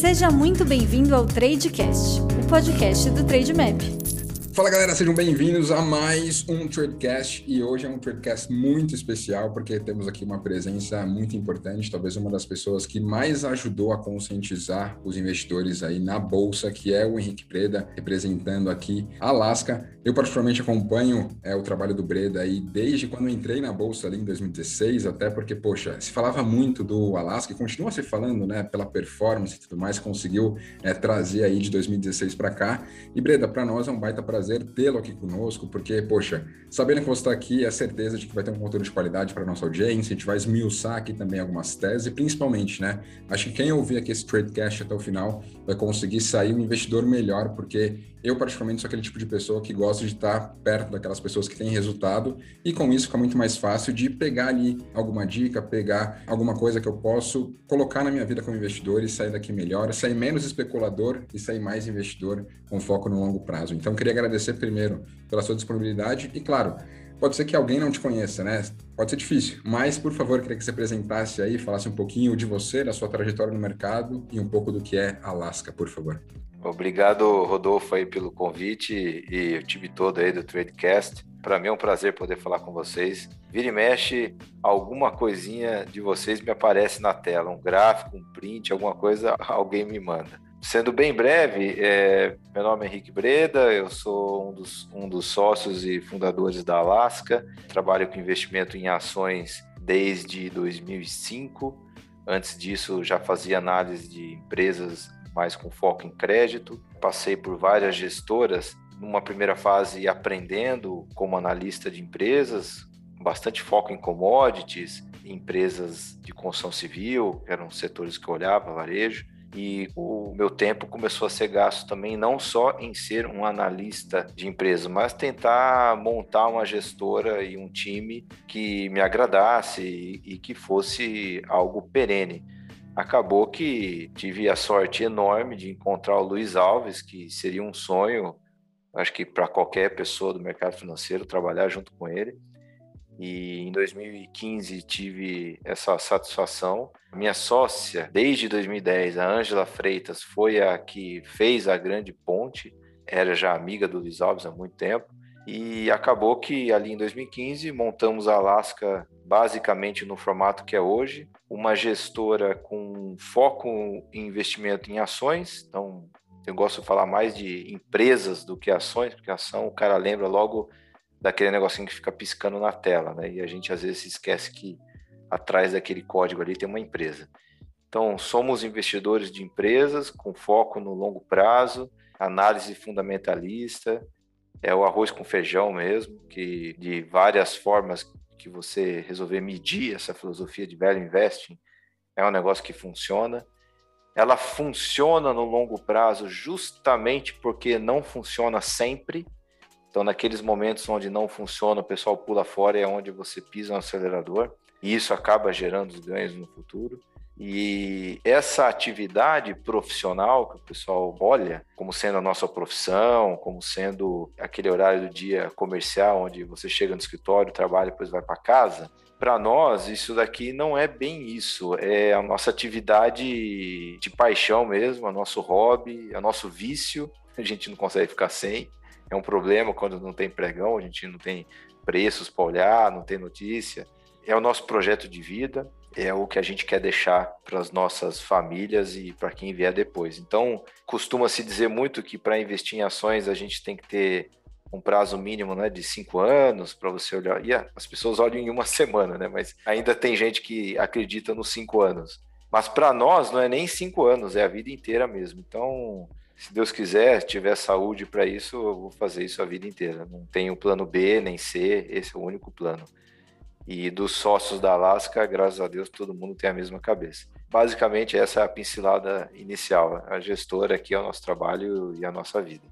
Seja muito bem-vindo ao Tradecast, o podcast do Trademap. Fala galera, sejam bem-vindos a mais um Tradecast e hoje é um Tradecast muito especial porque temos aqui uma presença muito importante, talvez uma das pessoas que mais ajudou a conscientizar os investidores aí na bolsa, que é o Henrique Preda, representando aqui Alaska. Eu particularmente acompanho é, o trabalho do Breda aí desde quando entrei na bolsa ali em 2016, até porque, poxa, se falava muito do Alaska e continua se falando, né, pela performance e tudo mais, conseguiu é, trazer aí de 2016 para cá. E Breda, para nós é um baita prazer prazer tê-lo aqui conosco, porque, poxa, sabendo que você está aqui, é certeza de que vai ter um conteúdo de qualidade para nossa audiência, a gente vai esmiuçar aqui também algumas teses, e principalmente, né, acho que quem ouvir aqui esse Tradecast até o final vai conseguir sair um investidor melhor, porque eu, particularmente, sou aquele tipo de pessoa que gosta de estar perto daquelas pessoas que têm resultado e com isso fica muito mais fácil de pegar ali alguma dica, pegar alguma coisa que eu posso colocar na minha vida como investidor e sair daqui melhor, sair menos especulador e sair mais investidor com foco no longo prazo. Então, queria agradecer primeiro pela sua disponibilidade e, claro, pode ser que alguém não te conheça, né? Pode ser difícil, mas, por favor, queria que você apresentasse aí, falasse um pouquinho de você, da sua trajetória no mercado e um pouco do que é Alaska, por favor. Obrigado, Rodolfo, aí pelo convite e o time todo aí do Tradecast. Para mim é um prazer poder falar com vocês. Vira e mexe, alguma coisinha de vocês me aparece na tela, um gráfico, um print, alguma coisa, alguém me manda. Sendo bem breve, é, meu nome é Henrique Breda, eu sou um dos, um dos sócios e fundadores da Alaska, trabalho com investimento em ações desde 2005. Antes disso, já fazia análise de empresas mais com foco em crédito. Passei por várias gestoras, numa primeira fase aprendendo como analista de empresas, bastante foco em commodities, empresas de construção civil, eram setores que eu olhava, varejo. E o meu tempo começou a ser gasto também não só em ser um analista de empresas, mas tentar montar uma gestora e um time que me agradasse e que fosse algo perene acabou que tive a sorte enorme de encontrar o Luiz Alves, que seria um sonho, acho que para qualquer pessoa do mercado financeiro trabalhar junto com ele. E em 2015 tive essa satisfação. Minha sócia, desde 2010, a Ângela Freitas, foi a que fez a grande ponte, era já amiga do Luiz Alves há muito tempo. E acabou que ali em 2015 montamos a Alaska basicamente no formato que é hoje, uma gestora com foco em investimento em ações. Então, eu gosto de falar mais de empresas do que ações, porque ação o cara lembra logo daquele negocinho que fica piscando na tela, né? E a gente às vezes esquece que atrás daquele código ali tem uma empresa. Então, somos investidores de empresas com foco no longo prazo, análise fundamentalista, é o arroz com feijão mesmo, que de várias formas que você resolver medir essa filosofia de value investing, é um negócio que funciona. Ela funciona no longo prazo justamente porque não funciona sempre. Então, naqueles momentos onde não funciona, o pessoal pula fora e é onde você pisa no acelerador. E isso acaba gerando os ganhos no futuro. E essa atividade profissional que o pessoal olha como sendo a nossa profissão, como sendo aquele horário do dia comercial onde você chega no escritório, trabalha e depois vai para casa, para nós isso daqui não é bem isso, é a nossa atividade de paixão mesmo, é nosso hobby, é nosso vício, a gente não consegue ficar sem. É um problema quando não tem pregão, a gente não tem preços para olhar, não tem notícia. É o nosso projeto de vida é o que a gente quer deixar para as nossas famílias e para quem vier depois. Então, costuma-se dizer muito que para investir em ações a gente tem que ter um prazo mínimo né, de cinco anos para você olhar. E as pessoas olham em uma semana, né? Mas ainda tem gente que acredita nos cinco anos. Mas para nós não é nem cinco anos, é a vida inteira mesmo. Então, se Deus quiser, tiver saúde para isso, eu vou fazer isso a vida inteira. Não tenho plano B nem C, esse é o único plano. E dos sócios da Alaska, graças a Deus, todo mundo tem a mesma cabeça. Basicamente, essa é a pincelada inicial. A gestora aqui é o nosso trabalho e a nossa vida.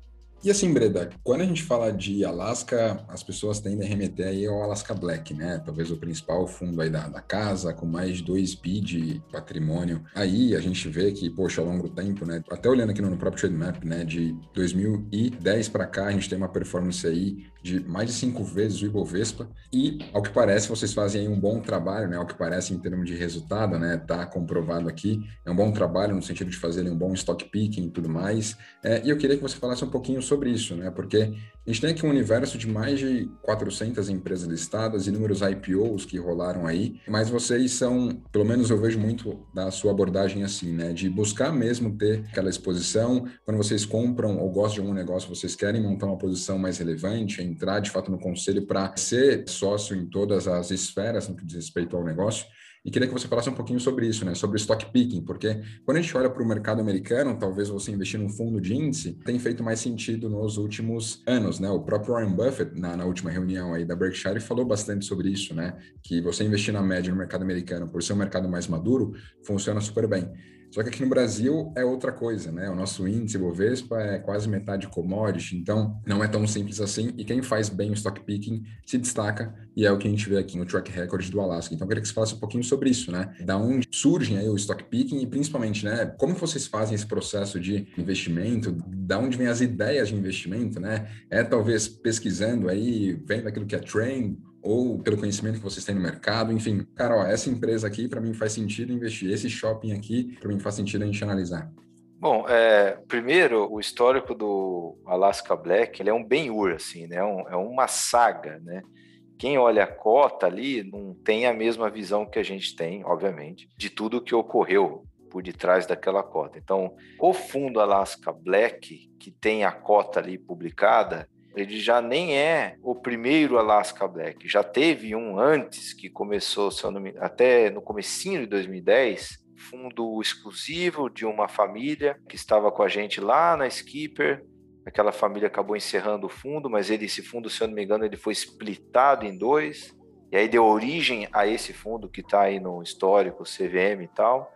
E assim, Breda, quando a gente fala de Alaska, as pessoas tendem a remeter aí ao Alaska Black, né? Talvez o principal fundo aí da, da casa, com mais de 2 bi de patrimônio. Aí a gente vê que, poxa, ao longo do tempo, né? Até olhando aqui no, no próprio Trade Map, né? De 2010 para cá, a gente tem uma performance aí de mais de cinco vezes o Ibovespa. E, ao que parece, vocês fazem aí um bom trabalho, né? Ao que parece em termos de resultado, né? Tá comprovado aqui. É um bom trabalho no sentido de fazerem um bom stock picking e tudo mais. É, e eu queria que você falasse um pouquinho sobre isso, né? Porque a gente tem aqui um universo de mais de 400 empresas listadas, inúmeros IPOs que rolaram aí, mas vocês são, pelo menos eu vejo muito da sua abordagem assim, né? De buscar mesmo ter aquela exposição. Quando vocês compram ou gostam de algum negócio, vocês querem montar uma posição mais relevante, entrar de fato no conselho para ser sócio em todas as esferas no que diz respeito ao negócio. E queria que você falasse um pouquinho sobre isso, né? Sobre stock picking, porque quando a gente olha para o mercado americano, talvez você investir num fundo de índice tem feito mais sentido nos últimos anos, né? O próprio Warren Buffett, na, na última reunião aí da Berkshire, falou bastante sobre isso, né? Que você investir na média no mercado americano, por ser um mercado mais maduro, funciona super bem. Só que aqui no Brasil é outra coisa, né? O nosso índice Bovespa é quase metade commodity, então não é tão simples assim. E quem faz bem o stock picking se destaca e é o que a gente vê aqui no track record do Alaska. Então eu queria que você falasse um pouquinho sobre isso, né? Da onde surgem aí o stock picking e principalmente, né? Como vocês fazem esse processo de investimento? Da onde vem as ideias de investimento, né? É talvez pesquisando aí, vendo aquilo que é trend ou pelo conhecimento que vocês têm no mercado, enfim, cara, ó, essa empresa aqui para mim faz sentido investir, esse shopping aqui para mim faz sentido a gente analisar. Bom, é, primeiro, o histórico do Alaska Black, ele é um bem-ur, assim, né? Um, é uma saga, né? Quem olha a cota ali não tem a mesma visão que a gente tem, obviamente, de tudo que ocorreu por detrás daquela cota. Então, o fundo Alaska Black, que tem a cota ali publicada, ele já nem é o primeiro Alaska Black. Já teve um antes que começou, até no comecinho de 2010, fundo exclusivo de uma família que estava com a gente lá na Skipper. Aquela família acabou encerrando o fundo, mas ele, esse fundo, se eu não me engano, ele foi splitado em dois. E aí deu origem a esse fundo que está aí no histórico, CVM e tal.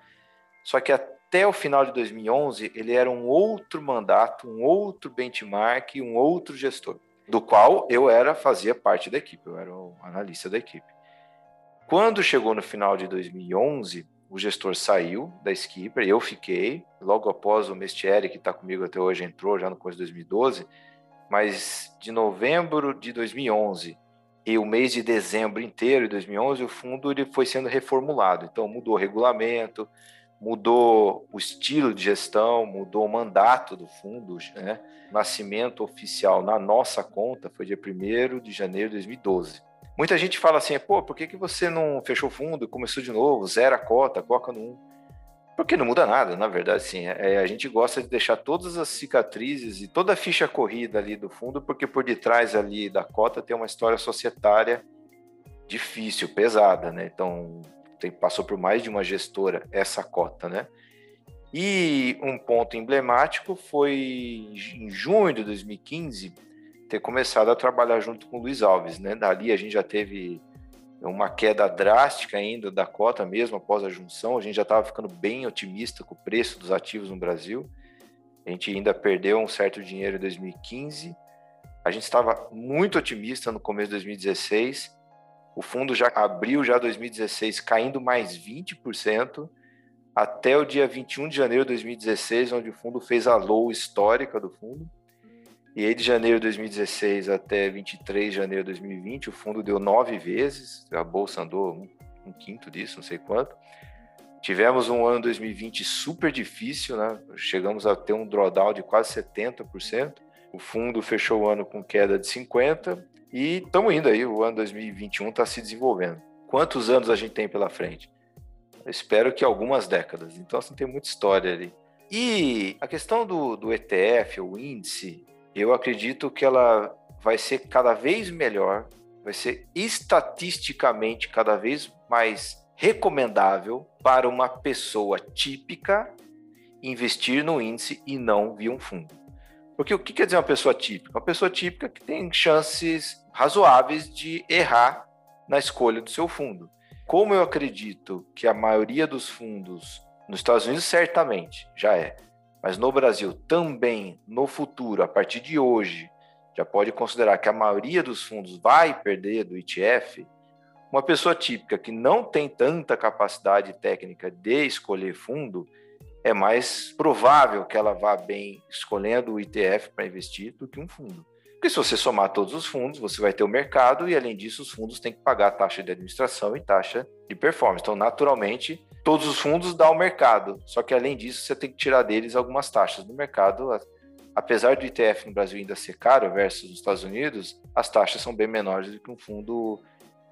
Só que até o final de 2011, ele era um outro mandato, um outro benchmark, um outro gestor, do qual eu era fazia parte da equipe, eu era o analista da equipe. Quando chegou no final de 2011, o gestor saiu da Skipper, eu fiquei, logo após o Mestieri, que está comigo até hoje, entrou já no começo de 2012, mas de novembro de 2011 e o mês de dezembro inteiro de 2011, o fundo ele foi sendo reformulado. Então, mudou o regulamento, mudou o estilo de gestão, mudou o mandato do fundo, né? Nascimento oficial na nossa conta foi dia 1 de janeiro de 2012. Muita gente fala assim, pô, por que, que você não fechou o fundo começou de novo, zero a cota, coloca no 1? Porque não muda nada, na verdade, sim. É, a gente gosta de deixar todas as cicatrizes e toda a ficha corrida ali do fundo, porque por detrás ali da cota tem uma história societária difícil, pesada, né? Então, tem, passou por mais de uma gestora essa cota, né? E um ponto emblemático foi em junho de 2015 ter começado a trabalhar junto com o Luiz Alves, né? Dali a gente já teve uma queda drástica ainda da cota mesmo após a junção, a gente já estava ficando bem otimista com o preço dos ativos no Brasil. A gente ainda perdeu um certo dinheiro em 2015. A gente estava muito otimista no começo de 2016 o fundo já abriu já 2016 caindo mais 20% até o dia 21 de janeiro de 2016, onde o fundo fez a low histórica do fundo. E aí de janeiro de 2016 até 23 de janeiro de 2020, o fundo deu nove vezes, a bolsa andou um, um quinto disso, não sei quanto. Tivemos um ano 2020 super difícil, né? Chegamos a ter um drawdown de quase 70%. O fundo fechou o ano com queda de 50 e estamos indo aí, o ano 2021 está se desenvolvendo. Quantos anos a gente tem pela frente? Eu espero que algumas décadas. Então, assim, tem muita história ali. E a questão do, do ETF, o índice, eu acredito que ela vai ser cada vez melhor, vai ser estatisticamente cada vez mais recomendável para uma pessoa típica investir no índice e não via um fundo. Porque o que quer dizer uma pessoa típica? Uma pessoa típica que tem chances razoáveis de errar na escolha do seu fundo. Como eu acredito que a maioria dos fundos, nos Estados Unidos certamente já é, mas no Brasil também, no futuro, a partir de hoje, já pode considerar que a maioria dos fundos vai perder do ETF, uma pessoa típica que não tem tanta capacidade técnica de escolher fundo, é mais provável que ela vá bem escolhendo o ETF para investir do que um fundo. Porque se você somar todos os fundos, você vai ter o mercado e, além disso, os fundos têm que pagar taxa de administração e taxa de performance. Então, naturalmente, todos os fundos dão ao mercado. Só que, além disso, você tem que tirar deles algumas taxas. No mercado, apesar do ITF no Brasil ainda ser caro versus nos Estados Unidos, as taxas são bem menores do que um fundo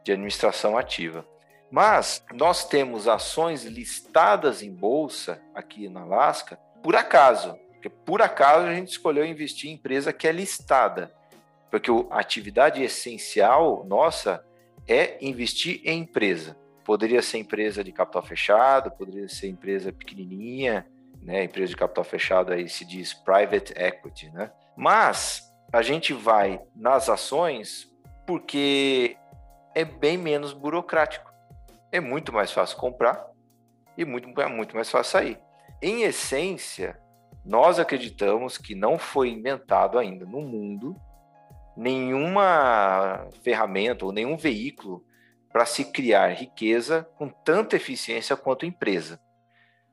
de administração ativa. Mas nós temos ações listadas em bolsa aqui na Alaska por acaso, porque por acaso a gente escolheu investir em empresa que é listada, porque a atividade essencial nossa é investir em empresa. Poderia ser empresa de capital fechado, poderia ser empresa pequenininha, né? Empresa de capital fechado aí se diz private equity, né? Mas a gente vai nas ações porque é bem menos burocrático. É muito mais fácil comprar e muito, é muito mais fácil sair. Em essência, nós acreditamos que não foi inventado ainda no mundo nenhuma ferramenta ou nenhum veículo para se criar riqueza com tanta eficiência quanto empresa.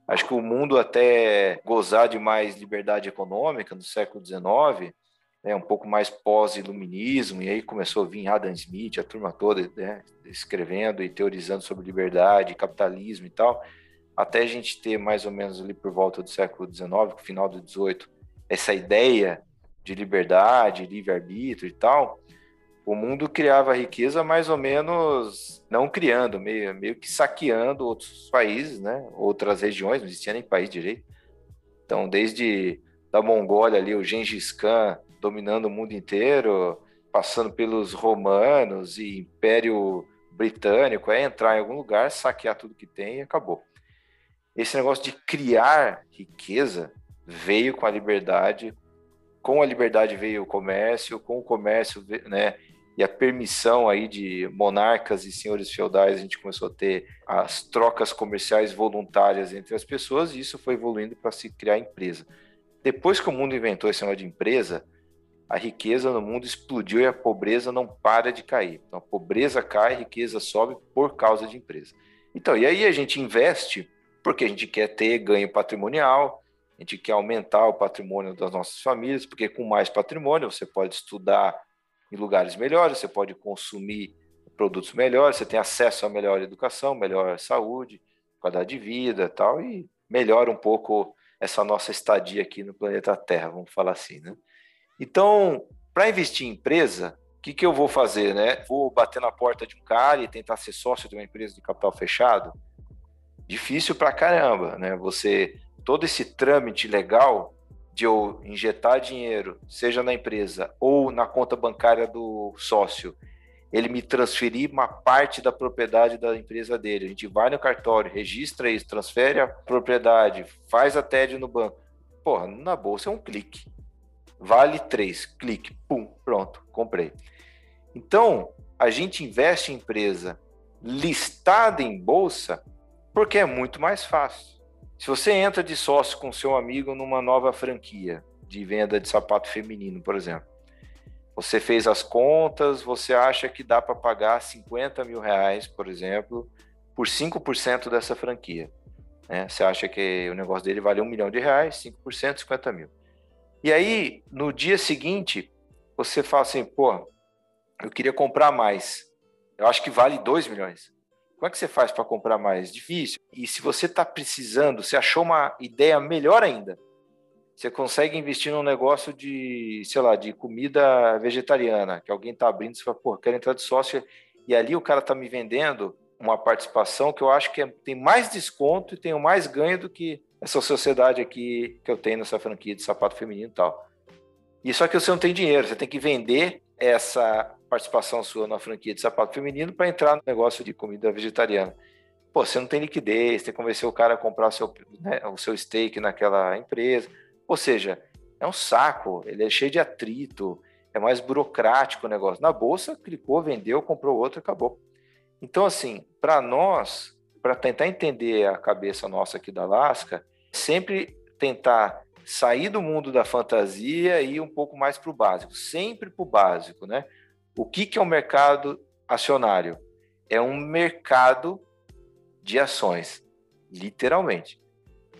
Acho que o mundo até gozar de mais liberdade econômica no século XIX, né, um pouco mais pós-iluminismo, e aí começou a vir Adam Smith, a turma toda né, escrevendo e teorizando sobre liberdade, capitalismo e tal, até a gente ter mais ou menos ali por volta do século XIX, final do XVIII, essa ideia de liberdade, livre-arbítrio e tal, o mundo criava riqueza mais ou menos não criando, meio, meio que saqueando outros países, né? outras regiões, não existia nem país direito. Então, desde da Mongólia ali, o Gengis Khan dominando o mundo inteiro, passando pelos romanos e Império Britânico, é entrar em algum lugar, saquear tudo que tem e acabou. Esse negócio de criar riqueza veio com a liberdade, com a liberdade veio o comércio, com o comércio, né, e a permissão aí de monarcas e senhores feudais, a gente começou a ter as trocas comerciais voluntárias entre as pessoas, e isso foi evoluindo para se criar empresa. Depois que o mundo inventou esse negócio de empresa, a riqueza no mundo explodiu e a pobreza não para de cair. Então, a pobreza cai, a riqueza sobe por causa de empresa. Então, e aí a gente investe porque a gente quer ter ganho patrimonial, a gente quer aumentar o patrimônio das nossas famílias, porque com mais patrimônio você pode estudar em lugares melhores, você pode consumir produtos melhores, você tem acesso a melhor educação, melhor saúde, qualidade de vida tal, e melhora um pouco essa nossa estadia aqui no planeta Terra, vamos falar assim, né? Então, para investir em empresa, o que, que eu vou fazer, né? Vou bater na porta de um cara e tentar ser sócio de uma empresa de capital fechado? difícil pra caramba, né? Você todo esse trâmite legal de eu injetar dinheiro, seja na empresa ou na conta bancária do sócio, ele me transferir uma parte da propriedade da empresa dele. A gente vai no cartório, registra isso, transfere a propriedade, faz a TED no banco. Porra, na bolsa é um clique. Vale três, clique, pum, pronto, comprei. Então, a gente investe em empresa listada em bolsa porque é muito mais fácil. Se você entra de sócio com seu amigo numa nova franquia de venda de sapato feminino, por exemplo, você fez as contas, você acha que dá para pagar 50 mil reais, por exemplo, por 5% dessa franquia. Né? Você acha que o negócio dele vale um milhão de reais, 5%, 50 mil. E aí, no dia seguinte, você fala assim, pô, eu queria comprar mais. Eu acho que vale 2 milhões. Como é que você faz para comprar mais? Difícil. E se você está precisando, você achou uma ideia melhor ainda, você consegue investir num negócio de, sei lá, de comida vegetariana, que alguém está abrindo, você fala, pô, quero entrar de sócio, e ali o cara está me vendendo uma participação que eu acho que é, tem mais desconto e tenho mais ganho do que essa sociedade aqui que eu tenho nessa franquia de sapato feminino e tal. E só que você não tem dinheiro, você tem que vender essa participação sua na franquia de sapato feminino para entrar no negócio de comida vegetariana. Pô, você não tem liquidez, tem que convencer o cara a comprar seu, né, o seu steak naquela empresa. Ou seja, é um saco, ele é cheio de atrito, é mais burocrático o negócio. Na bolsa, clicou, vendeu, comprou outro, acabou. Então, assim, para nós, para tentar entender a cabeça nossa aqui da Alaska, sempre tentar sair do mundo da fantasia e ir um pouco mais para o básico, sempre para o básico, né? O que, que é um mercado acionário? É um mercado de ações, literalmente.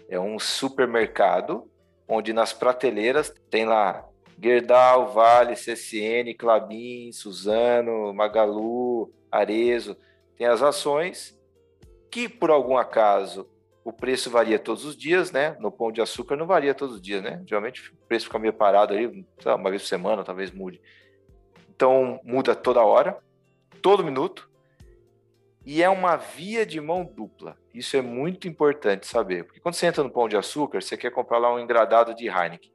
É um supermercado onde nas prateleiras tem lá Gerdau, Vale, CSN, Clabin, Suzano, Magalu, Arezo, tem as ações que por algum acaso o preço varia todos os dias, né? No pão de açúcar não varia todos os dias, né? Geralmente o preço fica meio parado aí, uma vez por semana, talvez mude. Então muda toda hora, todo minuto. E é uma via de mão dupla. Isso é muito importante saber. Porque quando você entra no pão de açúcar, você quer comprar lá um engradado de Heineken.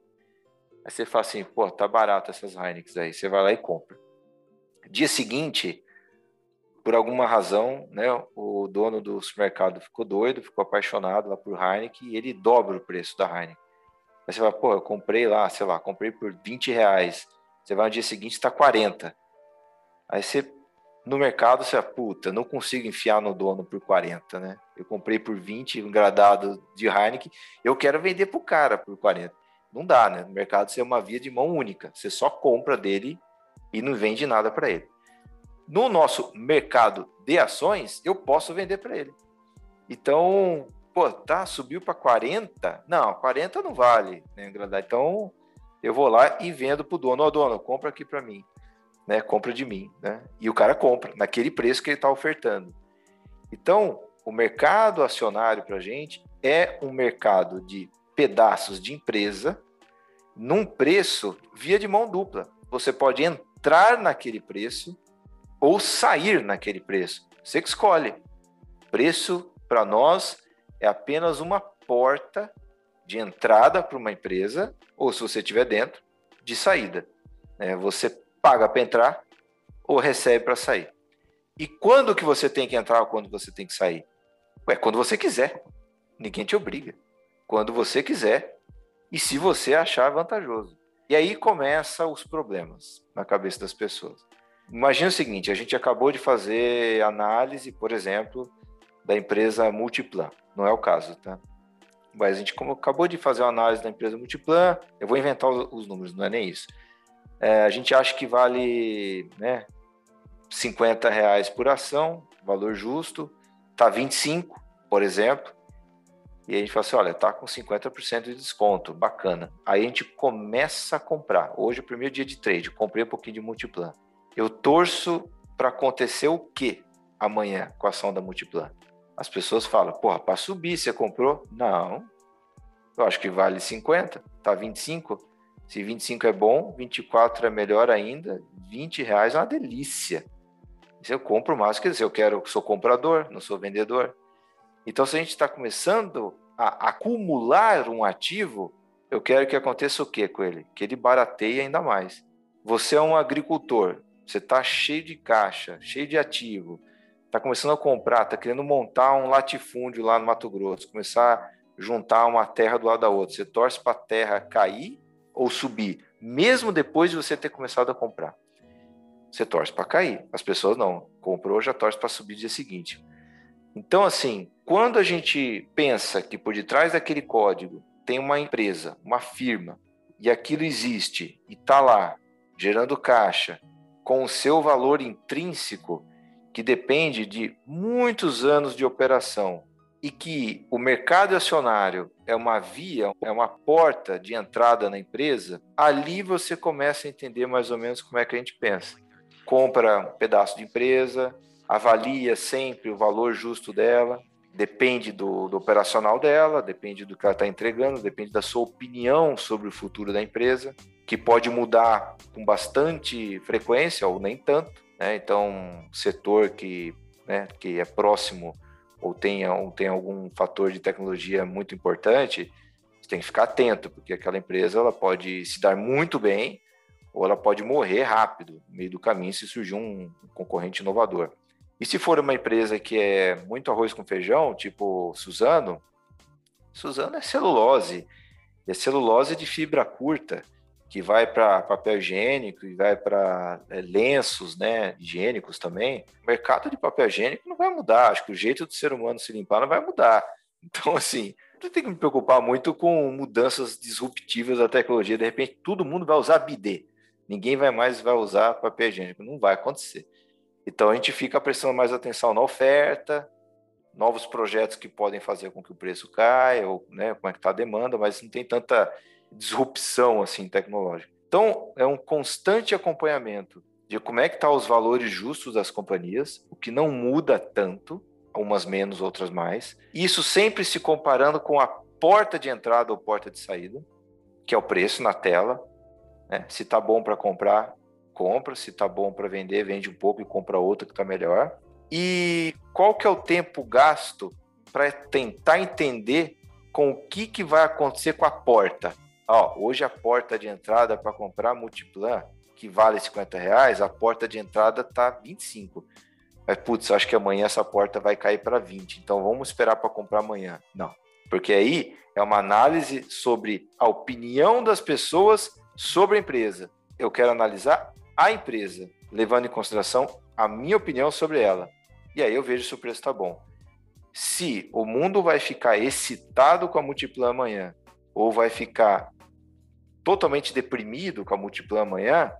Aí você fala assim, pô, tá barato essas Heineken aí. Você vai lá e compra. Dia seguinte, por alguma razão, né, o dono do supermercado ficou doido, ficou apaixonado lá por Heineken e ele dobra o preço da Heineken. Aí você fala, pô, eu comprei lá, sei lá, comprei por 20 reais. Você vai no dia seguinte, está 40. Aí você, no mercado, você puta, não consigo enfiar no dono por 40, né? Eu comprei por 20, um gradado de Heineken, eu quero vender pro cara por 40. Não dá, né? No mercado você é uma via de mão única. Você só compra dele e não vende nada para ele no nosso mercado de ações, eu posso vender para ele. Então, pô, tá, subiu para 40? Não, 40 não vale, né, Então, eu vou lá e vendo para o dono, ó, oh, dono, compra aqui para mim, né, compra de mim, né? E o cara compra naquele preço que ele está ofertando. Então, o mercado acionário para a gente é um mercado de pedaços de empresa num preço via de mão dupla. Você pode entrar naquele preço ou sair naquele preço. Você que escolhe. Preço, para nós, é apenas uma porta de entrada para uma empresa, ou se você estiver dentro, de saída. É, você paga para entrar ou recebe para sair. E quando que você tem que entrar ou quando você tem que sair? É quando você quiser. Ninguém te obriga. Quando você quiser e se você achar vantajoso. E aí começam os problemas na cabeça das pessoas. Imagina o seguinte: a gente acabou de fazer análise, por exemplo, da empresa Multiplan. Não é o caso, tá? Mas a gente como acabou de fazer uma análise da empresa Multiplan, eu vou inventar os, os números, não é nem isso. É, a gente acha que vale né, 50 reais por ação, valor justo, tá 25, por exemplo. E a gente fala assim, olha, tá com 50% de desconto, bacana. Aí a gente começa a comprar. Hoje é o primeiro dia de trade, comprei um pouquinho de Multiplan. Eu torço para acontecer o que amanhã com a ação da Multiplan? As pessoas falam, porra, para subir, você comprou? Não. Eu acho que vale 50, tá 25. Se 25 é bom, 24 é melhor ainda, 20 reais é uma delícia. Se eu compro mais, quer dizer, eu quero, sou comprador, não sou vendedor. Então, se a gente está começando a acumular um ativo, eu quero que aconteça o que com ele? Que ele barateie ainda mais. Você é um agricultor, você está cheio de caixa, cheio de ativo, está começando a comprar, está querendo montar um latifúndio lá no Mato Grosso, começar a juntar uma terra do lado da outra. Você torce para a terra cair ou subir, mesmo depois de você ter começado a comprar. Você torce para cair. As pessoas não. Comprou, já torce para subir no dia seguinte. Então, assim, quando a gente pensa que por detrás daquele código tem uma empresa, uma firma, e aquilo existe e está lá, gerando caixa, com o seu valor intrínseco, que depende de muitos anos de operação, e que o mercado acionário é uma via, é uma porta de entrada na empresa, ali você começa a entender mais ou menos como é que a gente pensa. Compra um pedaço de empresa, avalia sempre o valor justo dela, depende do, do operacional dela, depende do que ela está entregando, depende da sua opinião sobre o futuro da empresa que pode mudar com bastante frequência ou nem tanto. Né? Então, setor que, né, que é próximo ou tem, ou tem algum fator de tecnologia muito importante, você tem que ficar atento, porque aquela empresa ela pode se dar muito bem ou ela pode morrer rápido no meio do caminho se surgir um concorrente inovador. E se for uma empresa que é muito arroz com feijão, tipo Suzano, Suzano é celulose, e é celulose de fibra curta que vai para papel higiênico e vai para é, lenços né, higiênicos também, o mercado de papel higiênico não vai mudar. Acho que o jeito do ser humano se limpar não vai mudar. Então, assim, não tem que me preocupar muito com mudanças disruptivas da tecnologia. De repente, todo mundo vai usar bidê. Ninguém vai mais vai usar papel higiênico. Não vai acontecer. Então, a gente fica prestando mais atenção na oferta, novos projetos que podem fazer com que o preço caia, ou né, como é que está a demanda, mas não tem tanta disrupção assim tecnológica. Então, é um constante acompanhamento de como é que estão tá os valores justos das companhias, o que não muda tanto, umas menos, outras mais. Isso sempre se comparando com a porta de entrada ou porta de saída, que é o preço na tela. Né? Se está bom para comprar, compra. Se está bom para vender, vende um pouco e compra outra que está melhor. E qual que é o tempo gasto para tentar entender com o que, que vai acontecer com a porta? Ó, hoje a porta de entrada para comprar Multiplan, que vale 50 reais, a porta de entrada tá 25. Mas, putz, acho que amanhã essa porta vai cair para 20. Então vamos esperar para comprar amanhã. Não. Porque aí é uma análise sobre a opinião das pessoas sobre a empresa. Eu quero analisar a empresa, levando em consideração a minha opinião sobre ela. E aí eu vejo se o preço está bom. Se o mundo vai ficar excitado com a Multiplan amanhã, ou vai ficar totalmente deprimido com a Multiplan amanhã,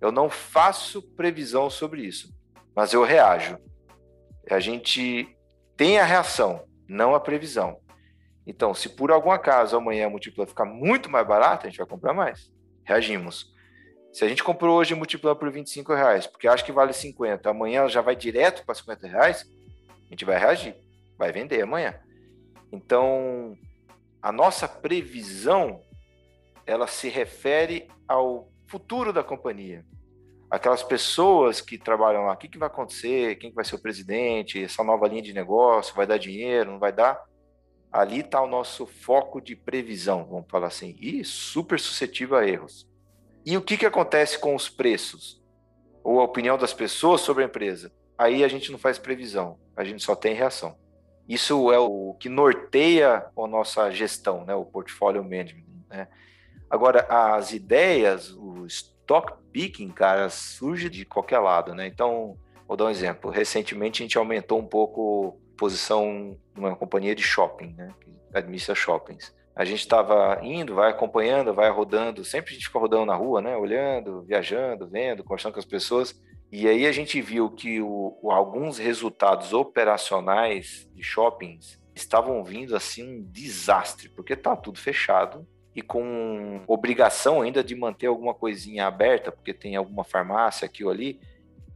eu não faço previsão sobre isso, mas eu reajo. A gente tem a reação, não a previsão. Então, se por algum acaso amanhã a Multiplan ficar muito mais barata, a gente vai comprar mais. Reagimos. Se a gente comprou hoje Multiplan por 25 reais, porque acha que vale 50, amanhã ela já vai direto para 50 reais, a gente vai reagir, vai vender amanhã. Então, a nossa previsão ela se refere ao futuro da companhia. Aquelas pessoas que trabalham lá, o que, que vai acontecer, quem que vai ser o presidente, essa nova linha de negócio, vai dar dinheiro, não vai dar? Ali está o nosso foco de previsão, vamos falar assim, e super suscetível a erros. E o que, que acontece com os preços? Ou a opinião das pessoas sobre a empresa? Aí a gente não faz previsão, a gente só tem reação. Isso é o que norteia a nossa gestão, né? o portfólio management. Né? Agora, as ideias, o stock picking, cara, surge de qualquer lado, né? Então, vou dar um exemplo. Recentemente a gente aumentou um pouco a posição numa companhia de shopping, né? Que administra shoppings. A gente estava indo, vai acompanhando, vai rodando, sempre a gente fica rodando na rua, né? Olhando, viajando, vendo, conversando com as pessoas. E aí a gente viu que o, alguns resultados operacionais de shoppings estavam vindo assim um desastre, porque tá tudo fechado e com obrigação ainda de manter alguma coisinha aberta, porque tem alguma farmácia aqui ou ali.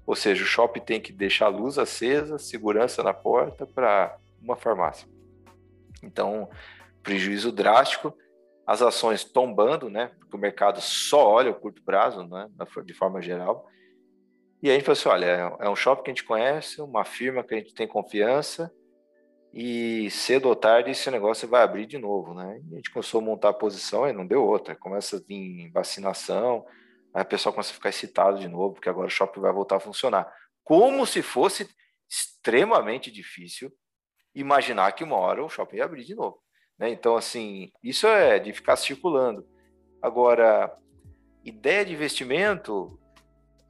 Ou seja, o shopping tem que deixar a luz acesa, segurança na porta para uma farmácia. Então, prejuízo drástico, as ações tombando, né? Porque o mercado só olha o curto prazo, né? De forma geral. E a gente falou assim: olha, é um shopping que a gente conhece, uma firma que a gente tem confiança, e cedo ou tarde esse negócio vai abrir de novo, né? E a gente começou a montar a posição e não deu outra. Começa a vir vacinação, aí o pessoal começa a ficar excitado de novo, porque agora o shopping vai voltar a funcionar. Como se fosse extremamente difícil imaginar que uma hora o shopping ia abrir de novo. Né? Então, assim, isso é de ficar circulando. Agora, ideia de investimento,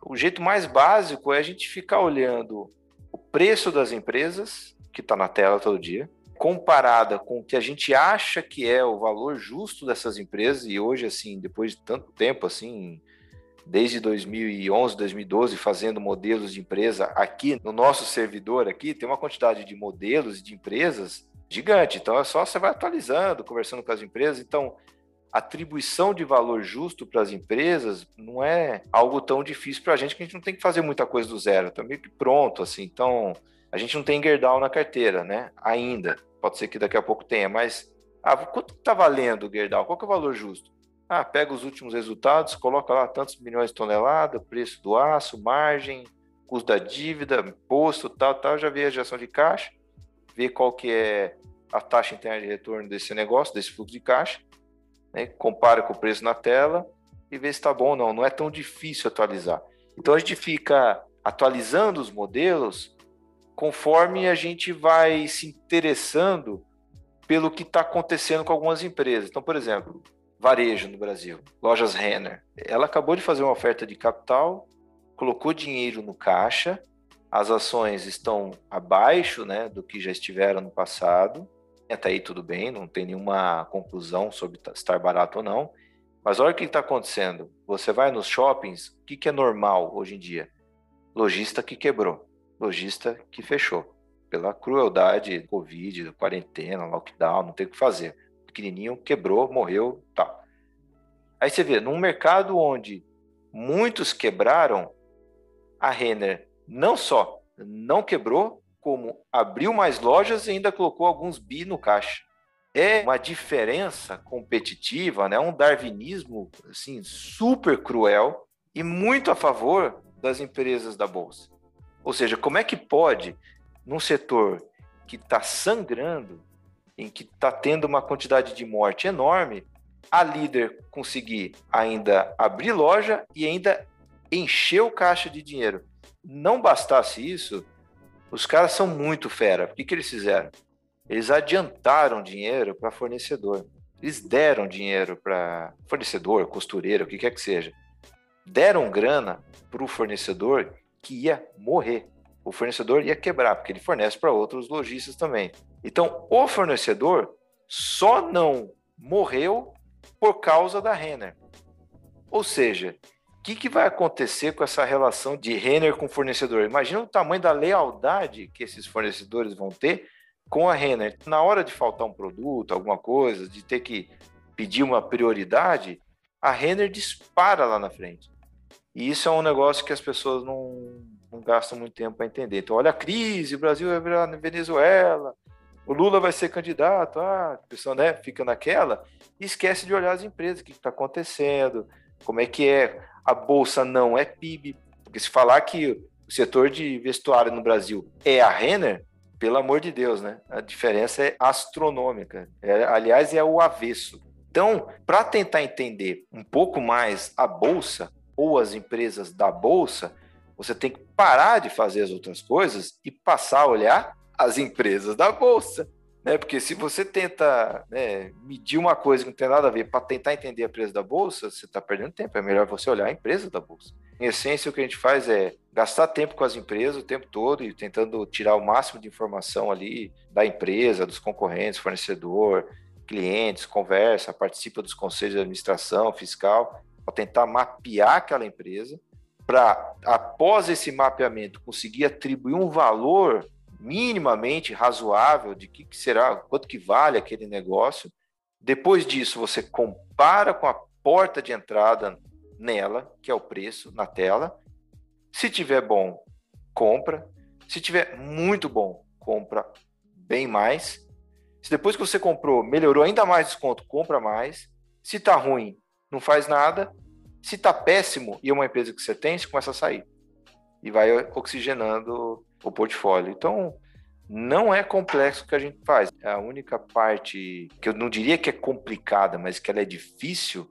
o jeito mais básico é a gente ficar olhando o preço das empresas, que está na tela todo dia, comparada com o que a gente acha que é o valor justo dessas empresas, e hoje, assim, depois de tanto tempo, assim, desde 2011, 2012, fazendo modelos de empresa aqui no nosso servidor aqui, tem uma quantidade de modelos de empresas gigante. Então é só você vai atualizando, conversando com as empresas. Então, atribuição de valor justo para as empresas não é algo tão difícil para a gente que a gente não tem que fazer muita coisa do zero, tá meio que pronto assim. Então, a gente não tem Gerdau na carteira, né? Ainda. Pode ser que daqui a pouco tenha, mas ah, quanto está valendo o Gerdau? Qual é o valor justo? Ah, pega os últimos resultados, coloca lá tantos milhões de toneladas, preço do aço, margem, custo da dívida, imposto, tal, tal, já vê a geração de caixa, vê qual que é a taxa interna de retorno desse negócio, desse fluxo de caixa, né? compara com o preço na tela e vê se está bom ou não. Não é tão difícil atualizar. Então a gente fica atualizando os modelos conforme a gente vai se interessando pelo que está acontecendo com algumas empresas. Então, por exemplo, varejo no Brasil, lojas Renner. Ela acabou de fazer uma oferta de capital, colocou dinheiro no caixa, as ações estão abaixo né, do que já estiveram no passado. Até aí tudo bem, não tem nenhuma conclusão sobre estar barato ou não. Mas olha o que está acontecendo. Você vai nos shoppings, o que, que é normal hoje em dia? Lojista que quebrou lojista que fechou. Pela crueldade, Covid, quarentena, lockdown, não tem o que fazer. Pequenininho quebrou, morreu, tal. Aí você vê, num mercado onde muitos quebraram, a Renner não só não quebrou, como abriu mais lojas e ainda colocou alguns bi no caixa. É uma diferença competitiva, né? um darwinismo assim, super cruel e muito a favor das empresas da Bolsa. Ou seja, como é que pode, num setor que está sangrando, em que está tendo uma quantidade de morte enorme, a líder conseguir ainda abrir loja e ainda encher o caixa de dinheiro. Não bastasse isso, os caras são muito fera. O que, que eles fizeram? Eles adiantaram dinheiro para fornecedor. Eles deram dinheiro para fornecedor, costureiro, o que quer que seja. Deram grana para o fornecedor que ia morrer. O fornecedor ia quebrar, porque ele fornece para outros lojistas também. Então, o fornecedor só não morreu por causa da Renner. Ou seja, que, que vai acontecer com essa relação de Renner com fornecedor? Imagina o tamanho da lealdade que esses fornecedores vão ter com a Renner. Na hora de faltar um produto, alguma coisa, de ter que pedir uma prioridade, a Renner dispara lá na frente. E isso é um negócio que as pessoas não, não gastam muito tempo para entender. Então, olha a crise, o Brasil vai virar Venezuela, o Lula vai ser candidato, ah, a pessoa né, fica naquela e esquece de olhar as empresas, o que está acontecendo, como é que é. A bolsa não é PIB, porque se falar que o setor de vestuário no Brasil é a Renner, pelo amor de Deus, né? A diferença é astronômica. É, aliás, é o avesso. Então, para tentar entender um pouco mais a bolsa ou as empresas da bolsa, você tem que parar de fazer as outras coisas e passar a olhar as empresas da bolsa. Né? Porque se você tenta né, medir uma coisa que não tem nada a ver para tentar entender a empresa da bolsa, você está perdendo tempo. É melhor você olhar a empresa da bolsa. Em essência, o que a gente faz é gastar tempo com as empresas o tempo todo e tentando tirar o máximo de informação ali da empresa, dos concorrentes, fornecedor, clientes, conversa, participa dos conselhos de administração, fiscal, para tentar mapear aquela empresa, para após esse mapeamento conseguir atribuir um valor minimamente razoável de que, que será, quanto que vale aquele negócio. Depois disso, você compara com a porta de entrada nela, que é o preço na tela. Se tiver bom, compra. Se tiver muito bom, compra bem mais. Se depois que você comprou, melhorou ainda mais desconto, compra mais. Se tá ruim, não faz nada. Se tá péssimo e é uma empresa que você tem, você começa a sair. E vai oxigenando o portfólio. Então, não é complexo o que a gente faz. A única parte que eu não diria que é complicada, mas que ela é difícil,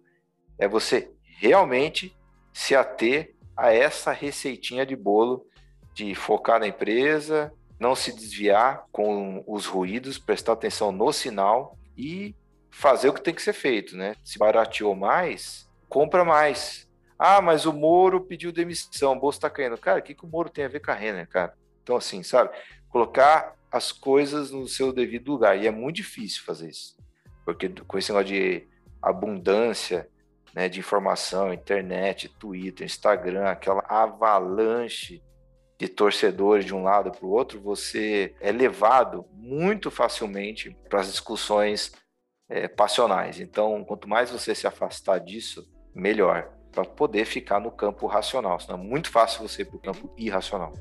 é você realmente se ater a essa receitinha de bolo de focar na empresa, não se desviar com os ruídos, prestar atenção no sinal e fazer o que tem que ser feito, né? Se barateou mais, compra mais. Ah, mas o Moro pediu demissão, o bolso tá caindo. Cara, o que, que o Moro tem a ver com a Renner, cara? Então, assim, sabe? Colocar as coisas no seu devido lugar. E é muito difícil fazer isso. Porque com esse negócio de abundância né, de informação, internet, Twitter, Instagram, aquela avalanche de torcedores de um lado para o outro, você é levado muito facilmente para as discussões é, passionais. Então, quanto mais você se afastar disso, melhor, para poder ficar no campo racional. Senão é muito fácil você ir para o campo irracional.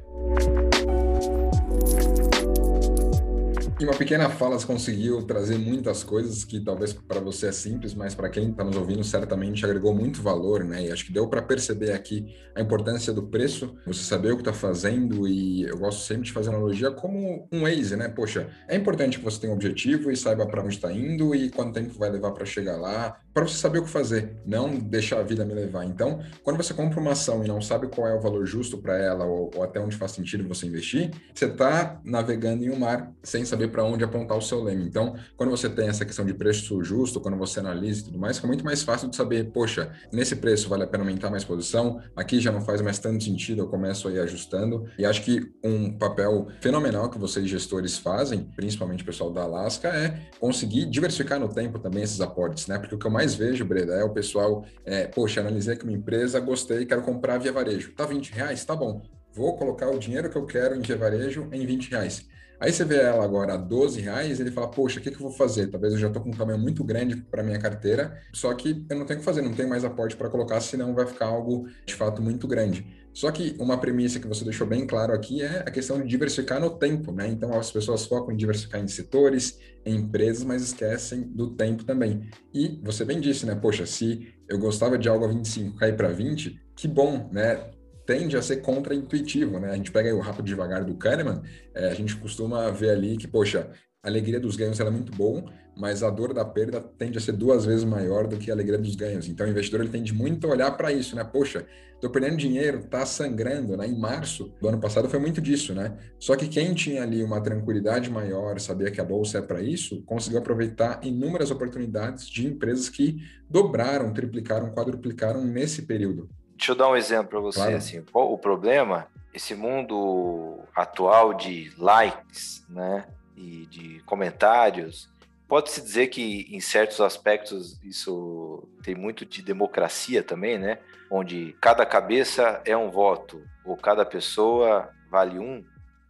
Em uma pequena fala, você conseguiu trazer muitas coisas que talvez para você é simples, mas para quem está nos ouvindo certamente agregou muito valor, né? E acho que deu para perceber aqui a importância do preço, você saber o que está fazendo e eu gosto sempre de fazer analogia como um Waze, né? Poxa, é importante que você tenha um objetivo e saiba para onde está indo e quanto tempo vai levar para chegar lá, para você saber o que fazer, não deixar a vida me levar. Então, quando você compra uma ação e não sabe qual é o valor justo para ela ou, ou, até onde faz sentido você investir, você está navegando em um mar sem saber para onde apontar o seu leme. Então, quando você tem essa questão de preço justo, quando você analisa e tudo mais, fica muito mais fácil de saber, poxa, nesse preço vale a pena aumentar mais posição, aqui já não faz mais tanto sentido, eu começo aí ajustando. E acho que um papel fenomenal que vocês gestores fazem, principalmente o pessoal da Alaska, é conseguir diversificar no tempo também esses aportes, né? Porque o que eu mais vejo, Breda, é o pessoal, é, poxa, analisei aqui uma empresa, gostei, quero comprar via varejo. Tá 20 reais? Tá bom. Vou colocar o dinheiro que eu quero em via varejo em 20 reais. Aí você vê ela agora a 12 reais, ele fala, poxa, o que, que eu vou fazer? Talvez eu já estou com um tamanho muito grande para minha carteira, só que eu não tenho o que fazer, não tenho mais aporte para colocar, senão vai ficar algo de fato muito grande. Só que uma premissa que você deixou bem claro aqui é a questão de diversificar no tempo, né? Então as pessoas focam em diversificar em setores, em empresas, mas esquecem do tempo também. E você bem disse, né? Poxa, se eu gostava de algo a 25, cair para 20, que bom, né? Tende a ser contra-intuitivo, né? A gente pega o Rápido Devagar do Kahneman, é, a gente costuma ver ali que, poxa, a alegria dos ganhos é muito bom, mas a dor da perda tende a ser duas vezes maior do que a alegria dos ganhos. Então, o investidor ele tende muito a olhar para isso, né? Poxa, estou perdendo dinheiro, está sangrando, né? Em março do ano passado foi muito disso, né? Só que quem tinha ali uma tranquilidade maior, sabia que a bolsa é para isso, conseguiu aproveitar inúmeras oportunidades de empresas que dobraram, triplicaram, quadruplicaram nesse período. Deixa eu dar um exemplo para você. Claro. Assim, qual o problema? Esse mundo atual de likes, né? e de comentários, pode-se dizer que em certos aspectos isso tem muito de democracia também, né? Onde cada cabeça é um voto, ou cada pessoa vale um,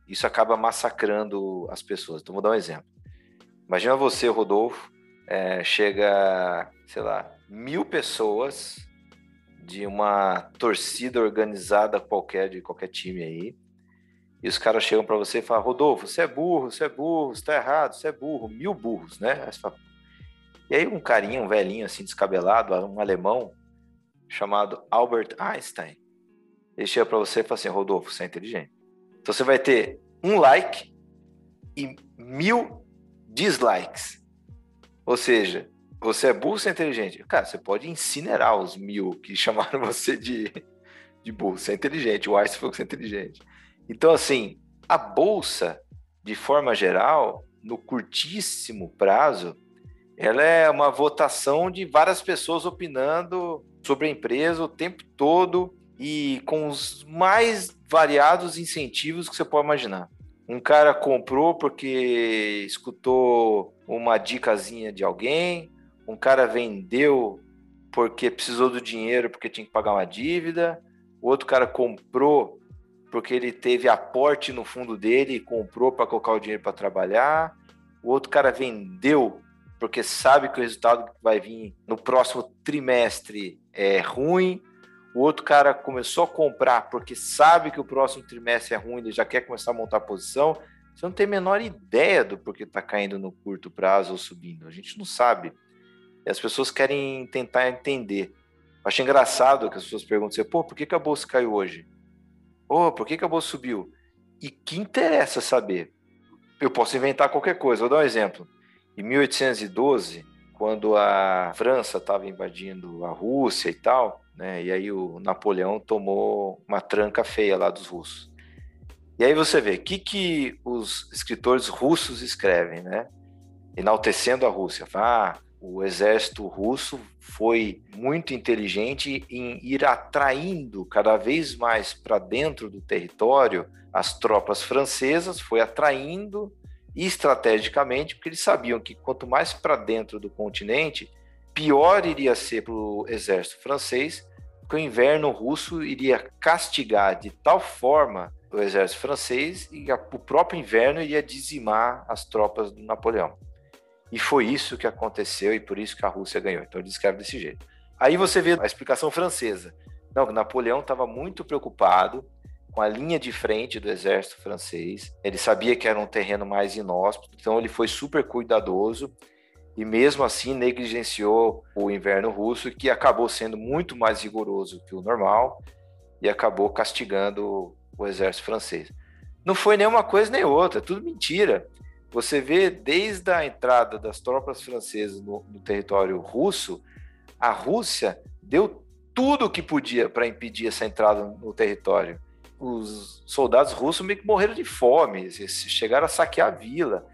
isso acaba massacrando as pessoas. Então, vou dar um exemplo. Imagina você, Rodolfo, é, chega, sei lá, mil pessoas de uma torcida organizada qualquer, de qualquer time aí, e os caras chegam para você e falam, Rodolfo, você é burro, você é burro, você tá errado, você é burro, mil burros, né? Fala... E aí um carinha, um velhinho assim, descabelado, um alemão, chamado Albert Einstein, ele chega para você e fala assim, Rodolfo, você é inteligente. Então você vai ter um like e mil dislikes. Ou seja, você é burro, você é inteligente. Cara, você pode incinerar os mil que chamaram você de, de burro. Você é inteligente. O Einstein falou que você é inteligente. Então, assim, a bolsa, de forma geral, no curtíssimo prazo, ela é uma votação de várias pessoas opinando sobre a empresa o tempo todo e com os mais variados incentivos que você pode imaginar. Um cara comprou porque escutou uma dicasinha de alguém, um cara vendeu porque precisou do dinheiro porque tinha que pagar uma dívida, o outro cara comprou porque ele teve aporte no fundo dele e comprou para colocar o dinheiro para trabalhar. O outro cara vendeu porque sabe que o resultado que vai vir no próximo trimestre é ruim. O outro cara começou a comprar porque sabe que o próximo trimestre é ruim, ele já quer começar a montar a posição. Você não tem a menor ideia do porquê está caindo no curto prazo ou subindo. A gente não sabe. E as pessoas querem tentar entender. Acho engraçado que as pessoas perguntam assim, pô, por que, que a bolsa caiu hoje? Oh, por que, que a bolsa subiu? E que interessa saber? Eu posso inventar qualquer coisa. Vou dar um exemplo. Em 1812, quando a França estava invadindo a Rússia e tal, né, e aí o Napoleão tomou uma tranca feia lá dos russos. E aí você vê, o que, que os escritores russos escrevem, né? Enaltecendo a Rússia. Ah, o exército russo foi muito inteligente em ir atraindo cada vez mais para dentro do território as tropas francesas, foi atraindo estrategicamente, porque eles sabiam que quanto mais para dentro do continente, pior iria ser para o exército francês, porque o inverno russo iria castigar de tal forma o exército francês e o próprio inverno iria dizimar as tropas do Napoleão. E foi isso que aconteceu e por isso que a Rússia ganhou. Então ele descreve desse jeito. Aí você vê a explicação francesa. Não, Napoleão estava muito preocupado com a linha de frente do exército francês. Ele sabia que era um terreno mais inóspito, então ele foi super cuidadoso e mesmo assim negligenciou o inverno russo, que acabou sendo muito mais rigoroso que o normal e acabou castigando o exército francês. Não foi nenhuma coisa nem outra, tudo mentira. Você vê desde a entrada das tropas francesas no, no território russo, a Rússia deu tudo o que podia para impedir essa entrada no território. Os soldados russos meio que morreram de fome, eles chegaram a saquear a vila.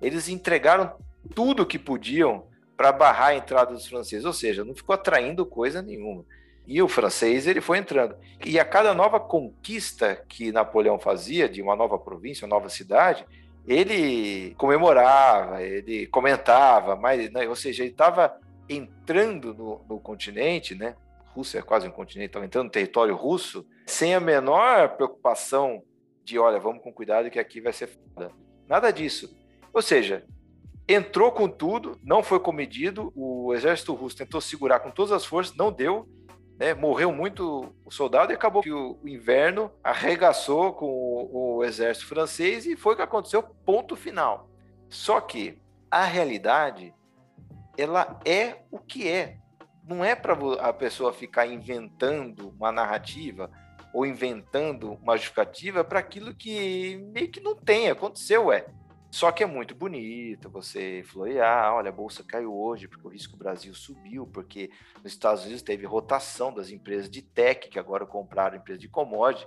Eles entregaram tudo o que podiam para barrar a entrada dos franceses, ou seja, não ficou atraindo coisa nenhuma. E o francês ele foi entrando. E a cada nova conquista que Napoleão fazia de uma nova província, uma nova cidade, ele comemorava, ele comentava, mas, né, ou seja, ele estava entrando no, no, continente, né? Rússia é quase um continente, estava entrando no território russo, sem a menor preocupação de, olha, vamos com cuidado que aqui vai ser foda. Nada disso. Ou seja, entrou com tudo, não foi comedido, o exército russo tentou segurar com todas as forças, não deu, né? morreu muito o soldado e acabou que o, inverno arregaçou com o, o, exército francês e foi o que aconteceu, ponto final. Só que a realidade, ela é o que é. Não é para a pessoa ficar inventando uma narrativa ou inventando uma justificativa para aquilo que meio que não tem, aconteceu, é. Só que é muito bonito você florear, olha, a bolsa caiu hoje porque o risco Brasil subiu, porque nos Estados Unidos teve rotação das empresas de tech que agora compraram empresas de commodity.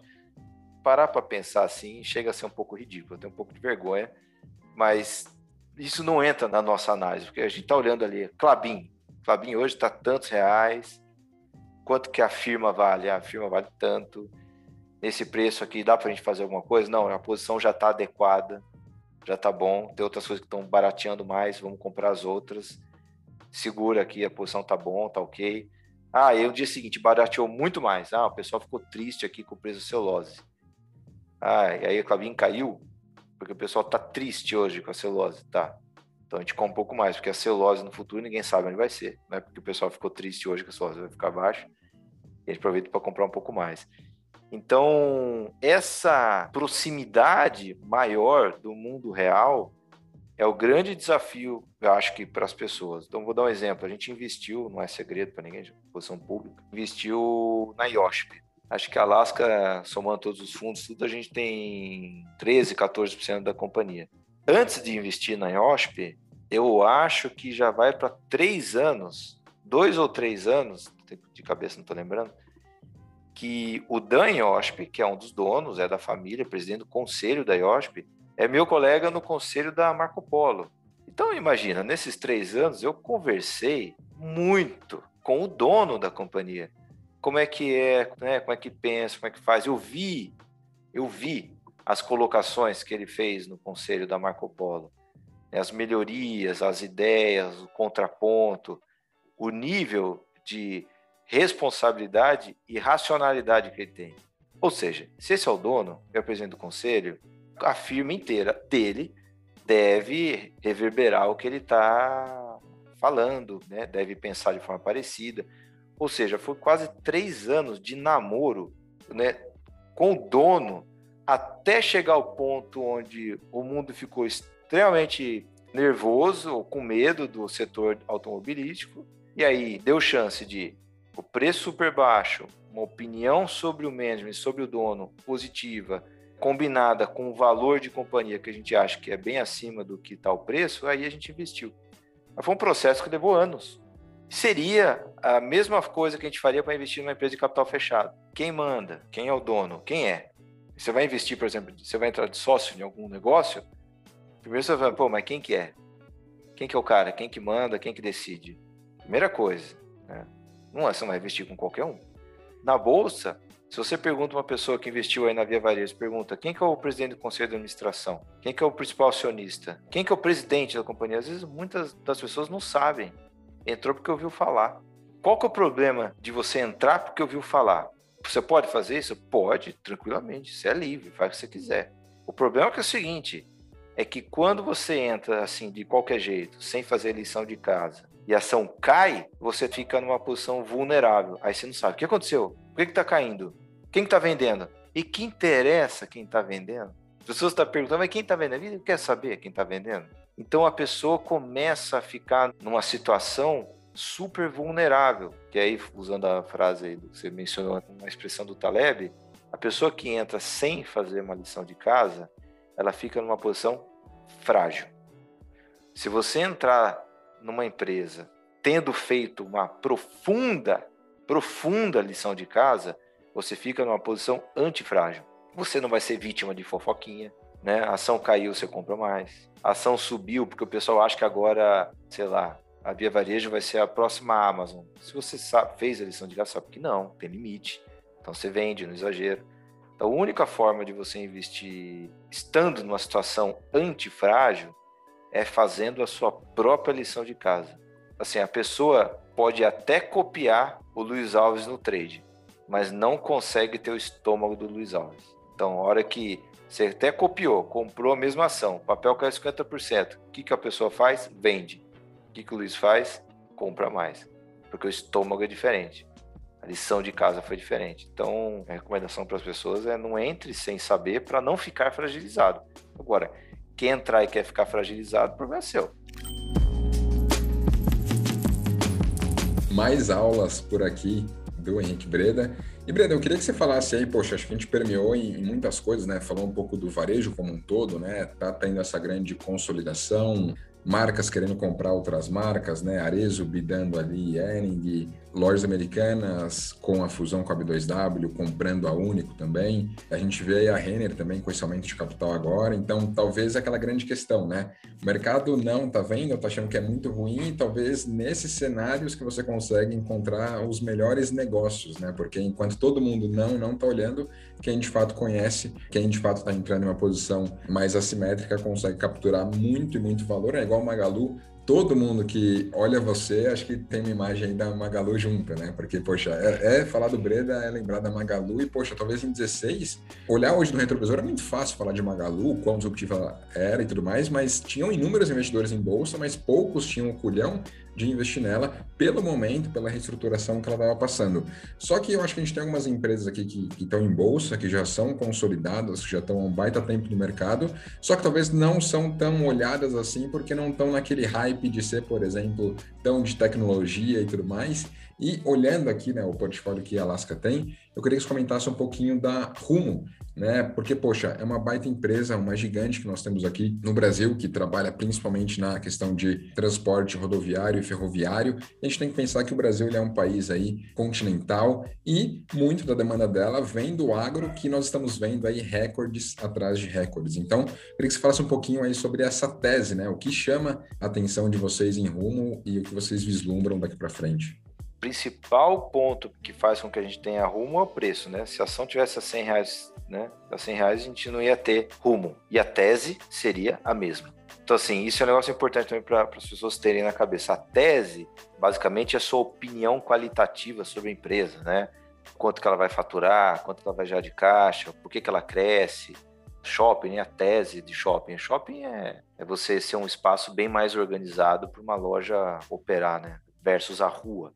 Parar para pensar assim chega a ser um pouco ridículo, tenho um pouco de vergonha, mas isso não entra na nossa análise, porque a gente está olhando ali, Clabin, Clabin hoje está tantos reais, quanto que a firma vale? A firma vale tanto, nesse preço aqui dá para a gente fazer alguma coisa? Não, a posição já está adequada, já tá bom. Tem outras coisas que estão barateando mais, vamos comprar as outras. Segura aqui, a posição tá bom, tá ok. Ah, e o dia seguinte barateou muito mais. Ah, o pessoal ficou triste aqui com o preço da celulose. Ah, e aí a Clabin caiu, porque o pessoal tá triste hoje com a celulose, tá? Então a gente compra um pouco mais, porque a celulose no futuro ninguém sabe onde vai ser, né? Porque o pessoal ficou triste hoje que a celulose vai ficar baixa. E a gente aproveita para comprar um pouco mais. Então, essa proximidade maior do mundo real é o grande desafio, eu acho que para as pessoas. Então, vou dar um exemplo. A gente investiu, não é segredo para ninguém, posição pública, investiu na IOSP. Acho que a Alaska, somando todos os fundos, tudo, a gente tem 13, 14% da companhia. Antes de investir na IOSP, eu acho que já vai para três anos, dois ou três anos, de cabeça não estou lembrando, que o Dan IOSP, que é um dos donos, é da família, presidente do conselho da IOSP, é meu colega no conselho da Marco Polo. Então, imagina, nesses três anos eu conversei muito com o dono da companhia. Como é que é, né? como é que pensa, como é que faz. Eu vi, eu vi as colocações que ele fez no conselho da Marco Polo. Né? As melhorias, as ideias, o contraponto, o nível de responsabilidade e racionalidade que ele tem. Ou seja, se esse é o dono, é o presidente do conselho, a firma inteira dele deve reverberar o que ele está falando, né? deve pensar de forma parecida. Ou seja, foi quase três anos de namoro né, com o dono até chegar ao ponto onde o mundo ficou extremamente nervoso com medo do setor automobilístico. E aí deu chance de o preço super baixo, uma opinião sobre o management, sobre o dono positiva, combinada com o valor de companhia que a gente acha que é bem acima do que está o preço, aí a gente investiu. Mas foi um processo que levou anos. Seria a mesma coisa que a gente faria para investir numa empresa de capital fechado. Quem manda? Quem é o dono? Quem é? Você vai investir, por exemplo, você vai entrar de sócio em algum negócio, primeiro você vai, pô, mas quem que é? Quem que é o cara? Quem que manda? Quem que decide? Primeira coisa. Né? Não é, você não vai investir com qualquer um. Na bolsa, se você pergunta uma pessoa que investiu aí na Via Varejo, pergunta quem que é o presidente do conselho de administração, quem que é o principal acionista, quem que é o presidente da companhia, às vezes muitas das pessoas não sabem. Entrou porque ouviu falar. Qual que é o problema de você entrar porque ouviu falar? Você pode fazer isso? Pode, tranquilamente. Você é livre, faz o que você quiser. O problema é é o seguinte, é que quando você entra assim de qualquer jeito, sem fazer lição de casa, e a ação cai, você fica numa posição vulnerável. Aí você não sabe o que aconteceu, por que está caindo, quem está vendendo e que interessa quem está vendendo. As pessoas estão perguntando, mas quem está vendendo? Ele quer saber quem está vendendo. Então a pessoa começa a ficar numa situação super vulnerável. Que aí, usando a frase aí que você mencionou, uma expressão do Taleb, a pessoa que entra sem fazer uma lição de casa, ela fica numa posição frágil. Se você entrar numa empresa, tendo feito uma profunda, profunda lição de casa, você fica numa posição antifrágil. Você não vai ser vítima de fofoquinha, né? A ação caiu, você compra mais. A ação subiu porque o pessoal acha que agora, sei lá, a Via Varejo vai ser a próxima Amazon. Se você sabe, fez a lição de casa, sabe que não, tem limite. Então você vende no exagero. Então a única forma de você investir estando numa situação antifrágil é fazendo a sua própria lição de casa. Assim, a pessoa pode até copiar o Luiz Alves no trade, mas não consegue ter o estômago do Luiz Alves. Então, a hora que Você até copiou, comprou a mesma ação, o papel caiu 50%. O que, que a pessoa faz? Vende. O que, que o Luiz faz? Compra mais. Porque o estômago é diferente. A lição de casa foi diferente. Então, a recomendação para as pessoas é não entre sem saber para não ficar fragilizado. Agora, quem entrar e quer ficar fragilizado, o problema é seu. Mais aulas por aqui do Henrique Breda. E Breda, eu queria que você falasse aí, poxa, acho que a gente permeou em, em, muitas coisas, né? Falou um pouco do varejo como um todo, né? Tá tendo essa grande consolidação, marcas querendo comprar outras marcas, né? Arezo bidando ali, Ering, lojas americanas com a fusão com a B2W, comprando a Único também. A gente vê a Renner também com esse aumento de capital agora. Então, talvez aquela grande questão, né? O mercado não tá vendo, tá achando que é muito ruim, e talvez nesses cenários que você consegue encontrar os melhores negócios, né? Porque enquanto todo mundo não não tá olhando, quem de fato conhece, quem de fato está entrando em uma posição mais assimétrica consegue capturar muito e muito valor. É igual o Magalu, todo mundo que olha você, acho que tem uma imagem da Magalu junta, né? Porque, poxa, é, é, falar do Breda, é lembrar da Magalu, e, poxa, talvez em 16, olhar hoje no retrovisor é muito fácil falar de Magalu, quão disruptiva era e tudo mais, mas tinham inúmeros investidores em bolsa, mas poucos tinham o culhão de investir nela pelo momento, pela reestruturação que ela estava passando. Só que eu acho que a gente tem algumas empresas aqui que estão em bolsa, que já são consolidadas, que já estão há um baita tempo no mercado, só que talvez não são tão olhadas assim, porque não estão naquele hype de ser, por exemplo, tão de tecnologia e tudo mais. E olhando aqui né, o portfólio que a Alaska tem, eu queria que você comentasse um pouquinho da Rumo, né? Porque, poxa, é uma baita empresa, uma gigante que nós temos aqui no Brasil, que trabalha principalmente na questão de transporte rodoviário e ferroviário. A gente tem que pensar que o Brasil é um país aí continental e muito da demanda dela vem do agro, que nós estamos vendo aí recordes atrás de recordes. Então, queria que você falasse um pouquinho aí sobre essa tese, né? O que chama a atenção de vocês em rumo e o que vocês vislumbram daqui para frente principal ponto que faz com que a gente tenha rumo é o preço, né? Se a ação tivesse a 100 reais, né? A 100 reais a gente não ia ter rumo. E a tese seria a mesma. Então, assim, isso é um negócio importante também para as pessoas terem na cabeça. A tese, basicamente, é a sua opinião qualitativa sobre a empresa, né? Quanto que ela vai faturar, quanto ela vai gerar de caixa, por que, que ela cresce. Shopping, né? a tese de shopping. Shopping é, é você ser um espaço bem mais organizado para uma loja operar, né? Versus a rua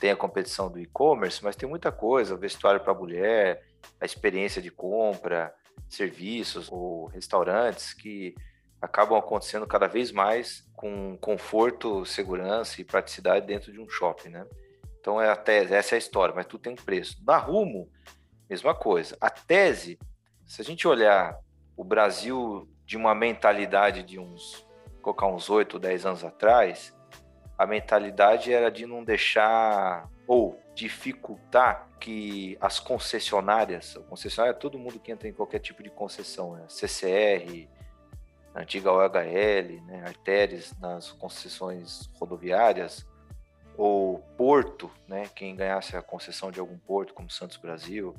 tem a competição do e-commerce, mas tem muita coisa, vestuário para mulher, a experiência de compra, serviços ou restaurantes que acabam acontecendo cada vez mais com conforto, segurança e praticidade dentro de um shopping, né? Então é a tese, essa é a história, mas tudo tem um preço. Na Rumo, mesma coisa. A tese, se a gente olhar o Brasil de uma mentalidade de uns, colocar uns 8 ou 10 anos atrás, a mentalidade era de não deixar ou dificultar que as concessionárias, concessionária é todo mundo que entra em qualquer tipo de concessão, né? CCR, antiga OHL, né? artérias nas concessões rodoviárias, ou porto, né? quem ganhasse a concessão de algum porto, como Santos Brasil,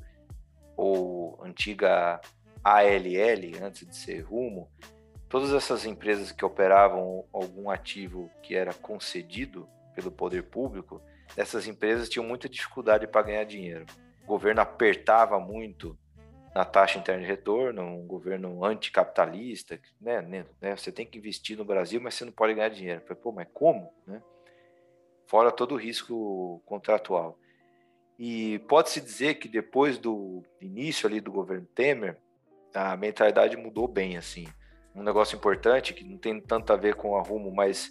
ou antiga ALL, antes de ser Rumo, todas essas empresas que operavam algum ativo que era concedido pelo poder público, essas empresas tinham muita dificuldade para ganhar dinheiro. O governo apertava muito na taxa interna de retorno, um governo anticapitalista, né, né, né, Você tem que investir no Brasil, mas você não pode ganhar dinheiro. falei, pô, mas como? Né? Fora todo o risco contratual. E pode-se dizer que depois do início ali do governo Temer, a mentalidade mudou bem, assim um negócio importante que não tem tanto a ver com a Rumo, mas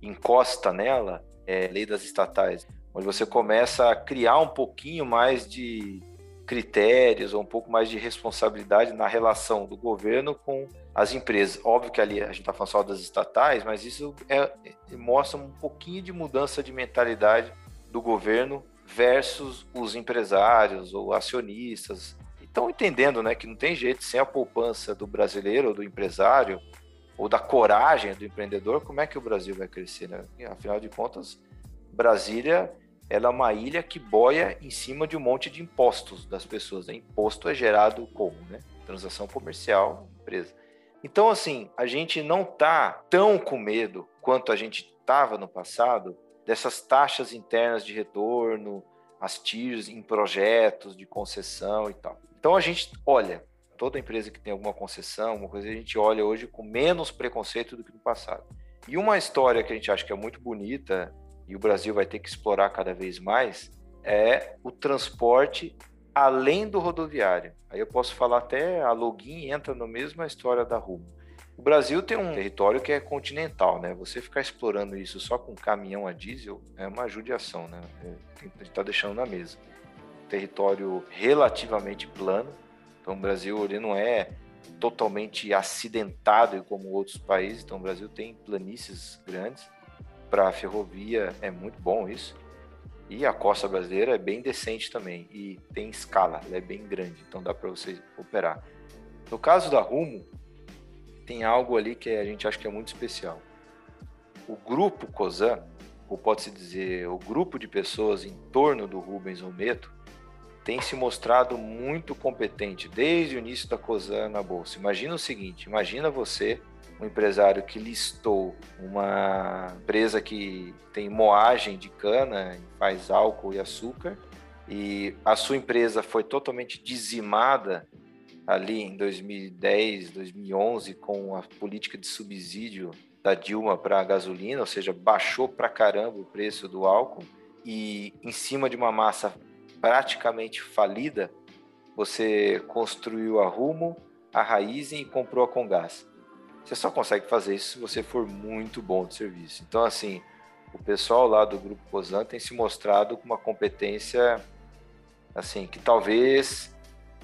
encosta nela, é lei das estatais, onde você começa a criar um pouquinho mais de critérios ou um pouco mais de responsabilidade na relação do governo com as empresas. Óbvio que ali a gente está falando só das estatais, mas isso é, é, mostra um pouquinho de mudança de mentalidade do governo versus os empresários ou acionistas estão entendendo né, que não tem jeito, sem a poupança do brasileiro do empresário, ou da coragem do empreendedor, como é que o Brasil vai crescer? Né? Afinal de contas, Brasília ela é uma ilha que boia em cima de um monte de impostos das pessoas. Né? Imposto é gerado como? Né? Transação comercial, empresa. Então, assim, a gente não está tão com medo quanto a gente estava no passado dessas taxas internas de retorno, as TIRs em projetos de concessão e tal. Então a gente olha, toda empresa que tem alguma concessão, uma coisa, a gente olha hoje com menos preconceito do que no passado. E uma história que a gente acha que é muito bonita e o Brasil vai ter que explorar cada vez mais é o transporte além do rodoviário. Aí eu posso falar até a Login entra na mesma história da Rumo. O Brasil tem um território que é continental, né? Você ficar explorando isso só com caminhão a diesel é uma judiação, né? É, a gente está deixando na mesa. Território relativamente plano, então o Brasil ele não é totalmente acidentado como outros países, então o Brasil tem planícies grandes. Para a ferrovia é muito bom isso. E a costa brasileira é bem decente também e tem escala, ela é bem grande, então dá para você operar. No caso da Rumo, tem algo ali que a gente acha que é muito especial. O grupo COSAN, ou pode-se dizer o grupo de pessoas em torno do Rubens Ometo, tem se mostrado muito competente desde o início da COSAN na bolsa. Imagina o seguinte, imagina você um empresário que listou uma empresa que tem moagem de cana, faz álcool e açúcar, e a sua empresa foi totalmente dizimada ali em 2010, 2011 com a política de subsídio da Dilma para a gasolina, ou seja, baixou para caramba o preço do álcool e em cima de uma massa praticamente falida, você construiu a Rumo, a Raizen e comprou a Congás. Você só consegue fazer isso se você for muito bom de serviço. Então, assim, o pessoal lá do Grupo Cosan tem se mostrado com uma competência, assim, que talvez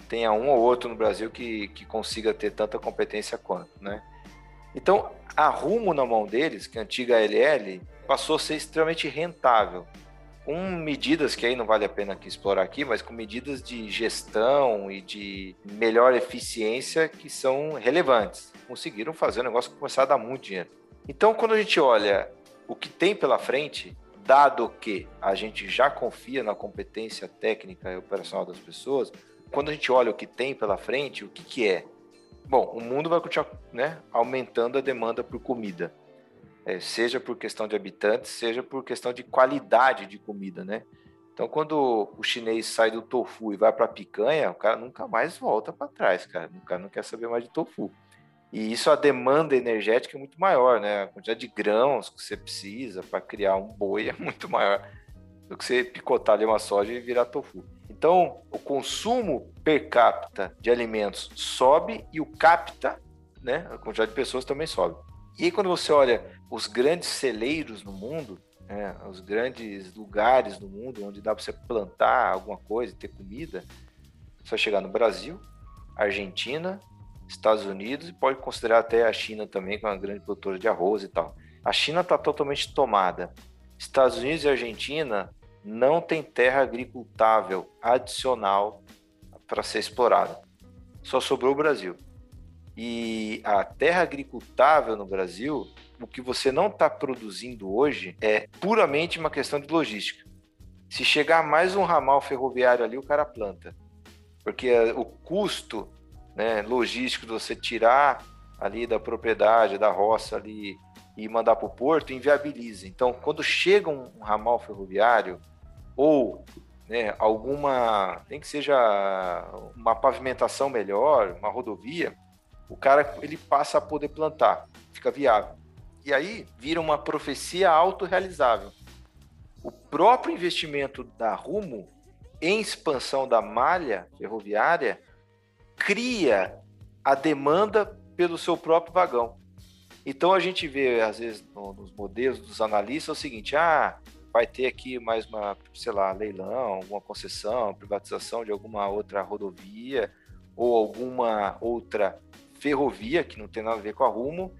tenha um ou outro no Brasil que, que consiga ter tanta competência quanto, né? Então, a Rumo na mão deles, que é a antiga LL, passou a ser extremamente rentável com medidas que aí não vale a pena aqui explorar aqui, mas com medidas de gestão e de melhor eficiência que são relevantes. Conseguiram fazer o negócio começar a dar muito dinheiro. Então, quando a gente olha o que tem pela frente, dado que a gente já confia na competência técnica e operacional das pessoas, quando a gente olha o que tem pela frente, o que, que é? Bom, o mundo vai continuar né, aumentando a demanda por comida é, seja por questão de habitantes, seja por questão de qualidade de comida, né? Então, quando o chinês sai do tofu e vai para picanha, o cara nunca mais volta para trás, cara. O cara não quer saber mais de tofu. E isso a demanda energética é muito maior, né? A quantidade de grãos que você precisa para criar um boi é muito maior do que você picotar ali uma soja e virar tofu. Então, o consumo per capita de alimentos sobe e o capta, né? A quantidade de pessoas também sobe. E aí, quando você olha os grandes celeiros no mundo, né, os grandes lugares no mundo onde dá para você plantar alguma coisa, ter comida, vai chegar no Brasil, Argentina, Estados Unidos e pode considerar até a China também, que é uma grande produtora de arroz e tal. A China está totalmente tomada. Estados Unidos e Argentina não tem terra agricultável adicional para ser explorada. Só sobrou o Brasil. E a terra agricultável no Brasil, o que você não está produzindo hoje é puramente uma questão de logística. Se chegar mais um ramal ferroviário ali, o cara planta. Porque eh, o custo né, logístico de você tirar ali da propriedade, da roça ali e mandar para o porto, inviabiliza. Então, quando chega um ramal ferroviário ou né, alguma, nem que seja uma pavimentação melhor, uma rodovia, o cara ele passa a poder plantar, fica viável. E aí vira uma profecia autorrealizável. O próprio investimento da Rumo em expansão da malha ferroviária cria a demanda pelo seu próprio vagão. Então a gente vê, às vezes, no, nos modelos dos analistas, o seguinte: ah, vai ter aqui mais uma, sei lá, leilão, alguma concessão, privatização de alguma outra rodovia ou alguma outra ferrovia, que não tem nada a ver com a Rumo.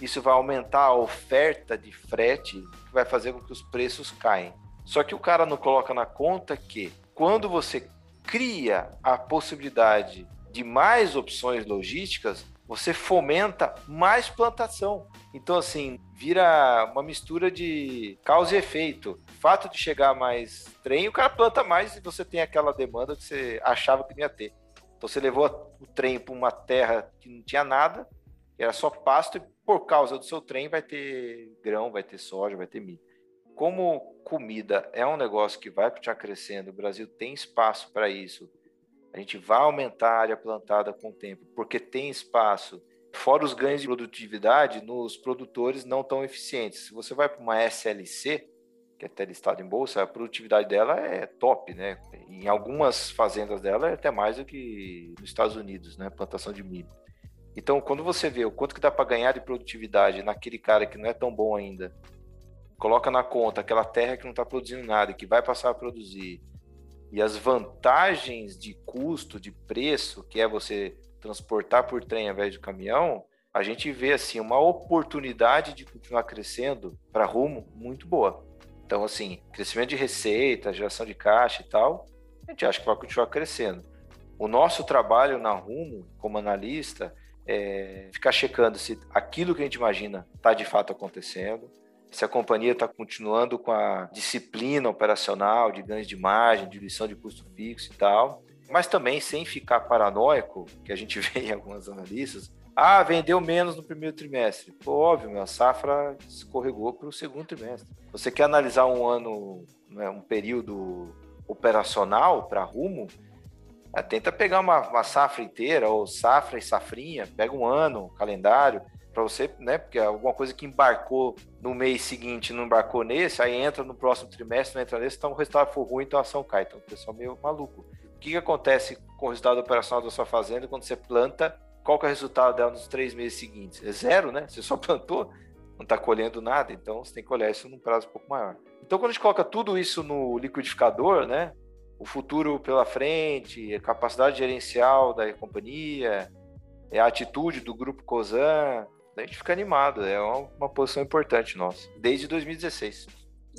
Isso vai aumentar a oferta de frete, que vai fazer com que os preços caem. Só que o cara não coloca na conta que quando você cria a possibilidade de mais opções logísticas, você fomenta mais plantação. Então, assim, vira uma mistura de causa e efeito. Fato de chegar mais trem, o cara planta mais e você tem aquela demanda que você achava que não ia ter. Então você levou o trem para uma terra que não tinha nada, era só pasto, e por causa do seu trem vai ter grão, vai ter soja, vai ter milho. Como comida é um negócio que vai continuar crescendo, o Brasil tem espaço para isso, A gente vai aumentar a área plantada com o tempo, porque tem espaço. Fora os ganhos de produtividade nos produtores não tão eficientes. Se você vai para uma SLC, que é até listada em bolsa, a produtividade dela é top, né? Em algumas fazendas dela é até mais do que nos Estados Unidos, né? Plantação de milho. Então, quando você vê o quanto que dá para ganhar de produtividade naquele cara que não é tão bom ainda, coloca na conta aquela terra que não está produzindo nada que vai passar a produzir, e as vantagens de custo, de preço, que é você transportar por trem ao invés de caminhão, a gente vê assim uma oportunidade de continuar crescendo para rumo muito boa. Então, assim, crescimento de receita, geração de caixa e tal, a gente acha que vai continuar crescendo. O nosso trabalho na Rumo, como analista, é ficar checando se aquilo que a gente imagina está de fato acontecendo, se a companhia está continuando com a disciplina operacional de ganhos de margem, de lição de custo fixo e tal, mas também sem ficar paranoico, que a gente vê em algumas analistas, ah, vendeu menos no primeiro trimestre. Pô, óbvio, a safra escorregou para o segundo trimestre. Você quer analisar um ano, né, um período operacional para rumo, tenta pegar uma, uma, safra inteira, ou safra e safrinha, pega um ano, calendário, para você, né? Porque é alguma coisa que embarcou no mês seguinte não embarcou nesse, aí entra no próximo trimestre, não entra nesse, então o resultado for ruim, então a ação cai. Então o pessoal é meio maluco. O que, que acontece com o resultado operacional da sua fazenda quando você planta? Qual que é o resultado dela nos três meses seguintes? É zero, né? Você só plantou, não está colhendo nada, então você tem que olhar isso num prazo um pouco maior. Então, quando a gente coloca tudo isso no liquidificador, né? O futuro pela frente, a capacidade gerencial da companhia, a atitude do grupo Cosan, a gente fica animado. É uma, uma posição importante nossa, desde 2016.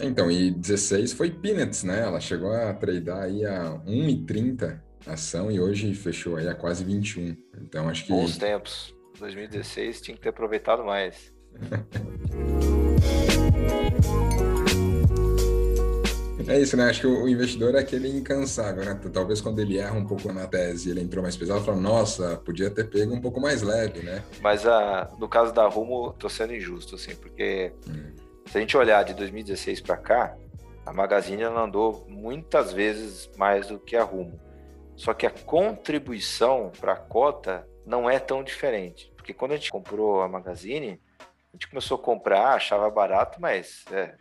Então, e 16 foi Peanuts, né? Ela chegou a tradear aí a 1,30 ação e hoje fechou aí a quase 21. Então, acho que. Bons tempos. 2016 tinha que ter aproveitado mais. É isso, né? Acho que o investidor é aquele incansável, né? Talvez quando ele erra um pouco na tese ele entrou mais pesado, fala, nossa, podia ter pego um pouco mais leve, né? Mas a, no caso da Rumo, tô sendo injusto, assim, porque hum. se a gente olhar de 2016 para cá, a Magazine ela andou muitas vezes mais do que a Rumo. Só que a contribuição para a cota não é tão diferente. Porque quando a gente comprou a Magazine, a gente começou a comprar, achava barato, mas é,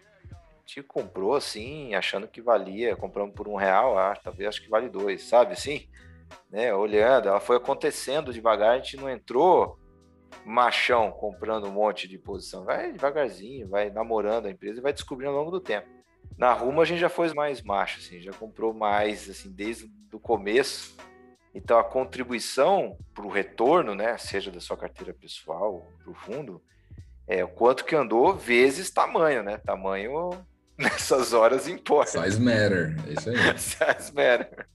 gente comprou assim, achando que valia, compramos por um real, ah, talvez acho que vale dois, sabe assim? Né, olhando, ela foi acontecendo devagar, a gente não entrou machão comprando um monte de posição, vai devagarzinho, vai namorando a empresa e vai descobrindo ao longo do tempo. Na Ruma a gente já foi mais macho, assim, já comprou mais, assim, desde o começo. Então a contribuição para o retorno, né, seja da sua carteira pessoal, para o fundo, é o quanto que andou vezes tamanho, né? Tamanho nessas horas importa. Size matter, é isso aí. Size matter.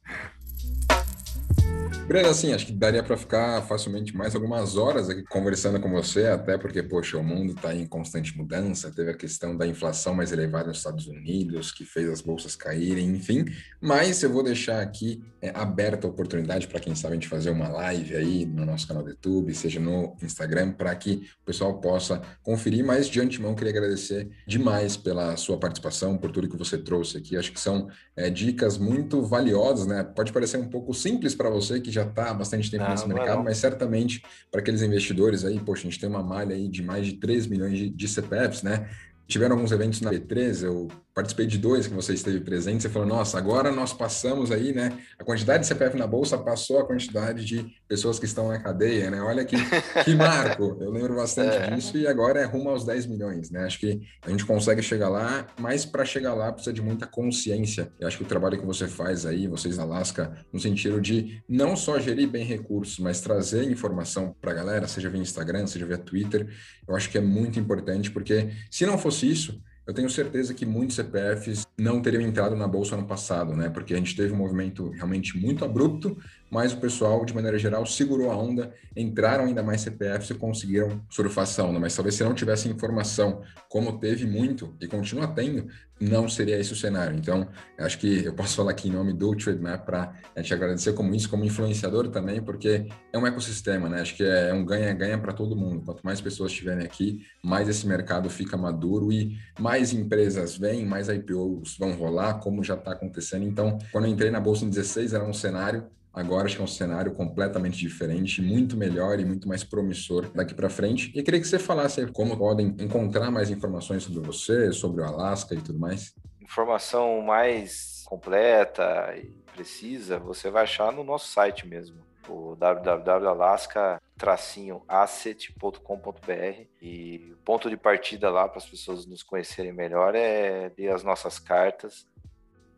Breno, assim, acho que daria para ficar facilmente mais algumas horas aqui conversando com você, até porque, poxa, o mundo está em constante mudança, teve a questão da inflação mais elevada nos Estados Unidos, que fez as bolsas caírem, enfim. Mas eu vou deixar aqui é, aberta a oportunidade para quem sabe a gente fazer uma live aí no nosso canal do YouTube, seja no Instagram, para que o pessoal possa conferir. Mas de antemão, queria agradecer demais pela sua participação, por tudo que você trouxe aqui. Acho que são é, dicas muito valiosas, né? Pode parecer um pouco simples para você que já está há bastante tempo não, nesse mercado, não. mas certamente para aqueles investidores aí, poxa, a gente tem uma malha aí de mais de 3 milhões de, de CPFs, né? Tiveram alguns eventos na B3, eu participei de dois que você esteve presente, você falou, nossa, agora nós passamos aí, né? A quantidade de CPF na bolsa passou a quantidade de pessoas que estão na cadeia, né? Olha que, que marco, eu lembro bastante é. disso, e agora é rumo aos 10 milhões, né? Acho que a gente consegue chegar lá, mas para chegar lá precisa de muita consciência. Eu acho que o trabalho que você faz aí, vocês na Alaska, no sentido de não só gerir bem recursos, mas trazer informação para a galera, seja via Instagram, seja via Twitter, eu acho que é muito importante, porque se não fosse isso, eu tenho certeza que muitos CPFs não teriam entrado na bolsa ano passado, né? Porque a gente teve um movimento realmente muito abrupto, mas o pessoal, de maneira geral, segurou a onda, entraram ainda mais CPFs e conseguiram surfação, né? Mas talvez se não tivesse informação, como teve muito e continua tendo, não seria esse o cenário. Então, acho que eu posso falar aqui em nome do TradeMap para te agradecer como isso, como influenciador também, porque é um ecossistema, né? Acho que é um ganha-ganha para todo mundo. Quanto mais pessoas estiverem aqui, mais esse mercado fica maduro e mais empresas vêm, mais IPOs vão rolar, como já está acontecendo. Então, quando eu entrei na Bolsa em 16, era um cenário Agora acho que é um cenário completamente diferente, muito melhor e muito mais promissor daqui para frente. E queria que você falasse como podem encontrar mais informações sobre você, sobre o Alasca e tudo mais. Informação mais completa e precisa, você vai achar no nosso site mesmo, o www.alaska-asset.com.br e o ponto de partida lá para as pessoas nos conhecerem melhor é ler as nossas cartas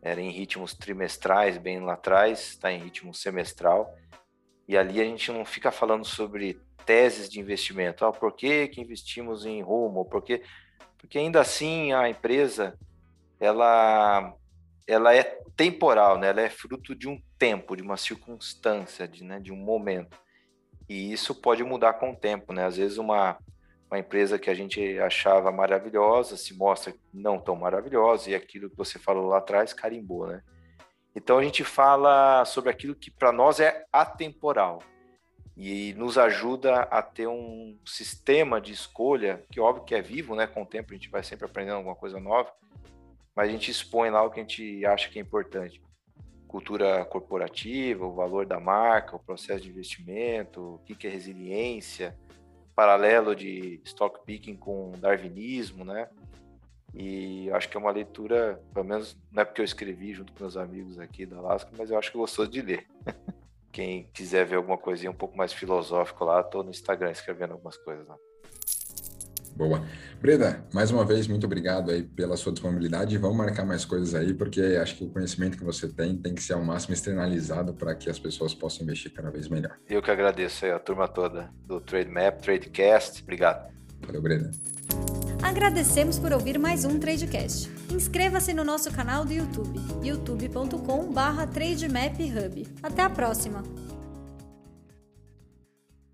era em ritmos trimestrais, bem lá atrás, está em ritmo semestral. E ali a gente não fica falando sobre teses de investimento. Ah, por que, que investimos em rumo? Porque, porque ainda assim a empresa ela, ela é temporal, né? ela é fruto de um tempo, de uma circunstância, de, né? de um momento. E isso pode mudar com o tempo. Né? Às vezes uma, uma empresa que a gente achava maravilhosa se mostra não tão maravilhosa e aquilo que você falou lá atrás carimbou, né? Então a gente fala sobre aquilo que para nós é atemporal e nos ajuda a ter um sistema de escolha que óbvio que é vivo, né? Com o tempo a gente vai sempre aprendendo alguma coisa nova, mas a gente expõe lá o que a gente acha que é importante. Cultura corporativa, o valor da marca, o processo de investimento, o que é resiliência, paralelo de stock picking com darwinismo, né? E acho que é uma leitura, pelo menos não é porque eu escrevi junto com meus amigos aqui da Alaska, mas eu acho que gostou de ler. Quem quiser ver alguma coisinha um pouco mais filosófico lá, estou no Instagram escrevendo algumas coisas lá. Boa. Breda, mais uma vez, muito obrigado aí pela sua disponibilidade e vamos marcar mais coisas aí, porque acho que o conhecimento que você tem tem que ser ao máximo externalizado para que as pessoas possam investir cada vez melhor. Eu que agradeço aí a turma toda do Trade Map, Tradecast. Obrigado. Valeu, Breda. Agradecemos por ouvir mais um Tradecast. Inscreva-se no nosso canal do YouTube, youtube.com/trademap hub. Até a próxima.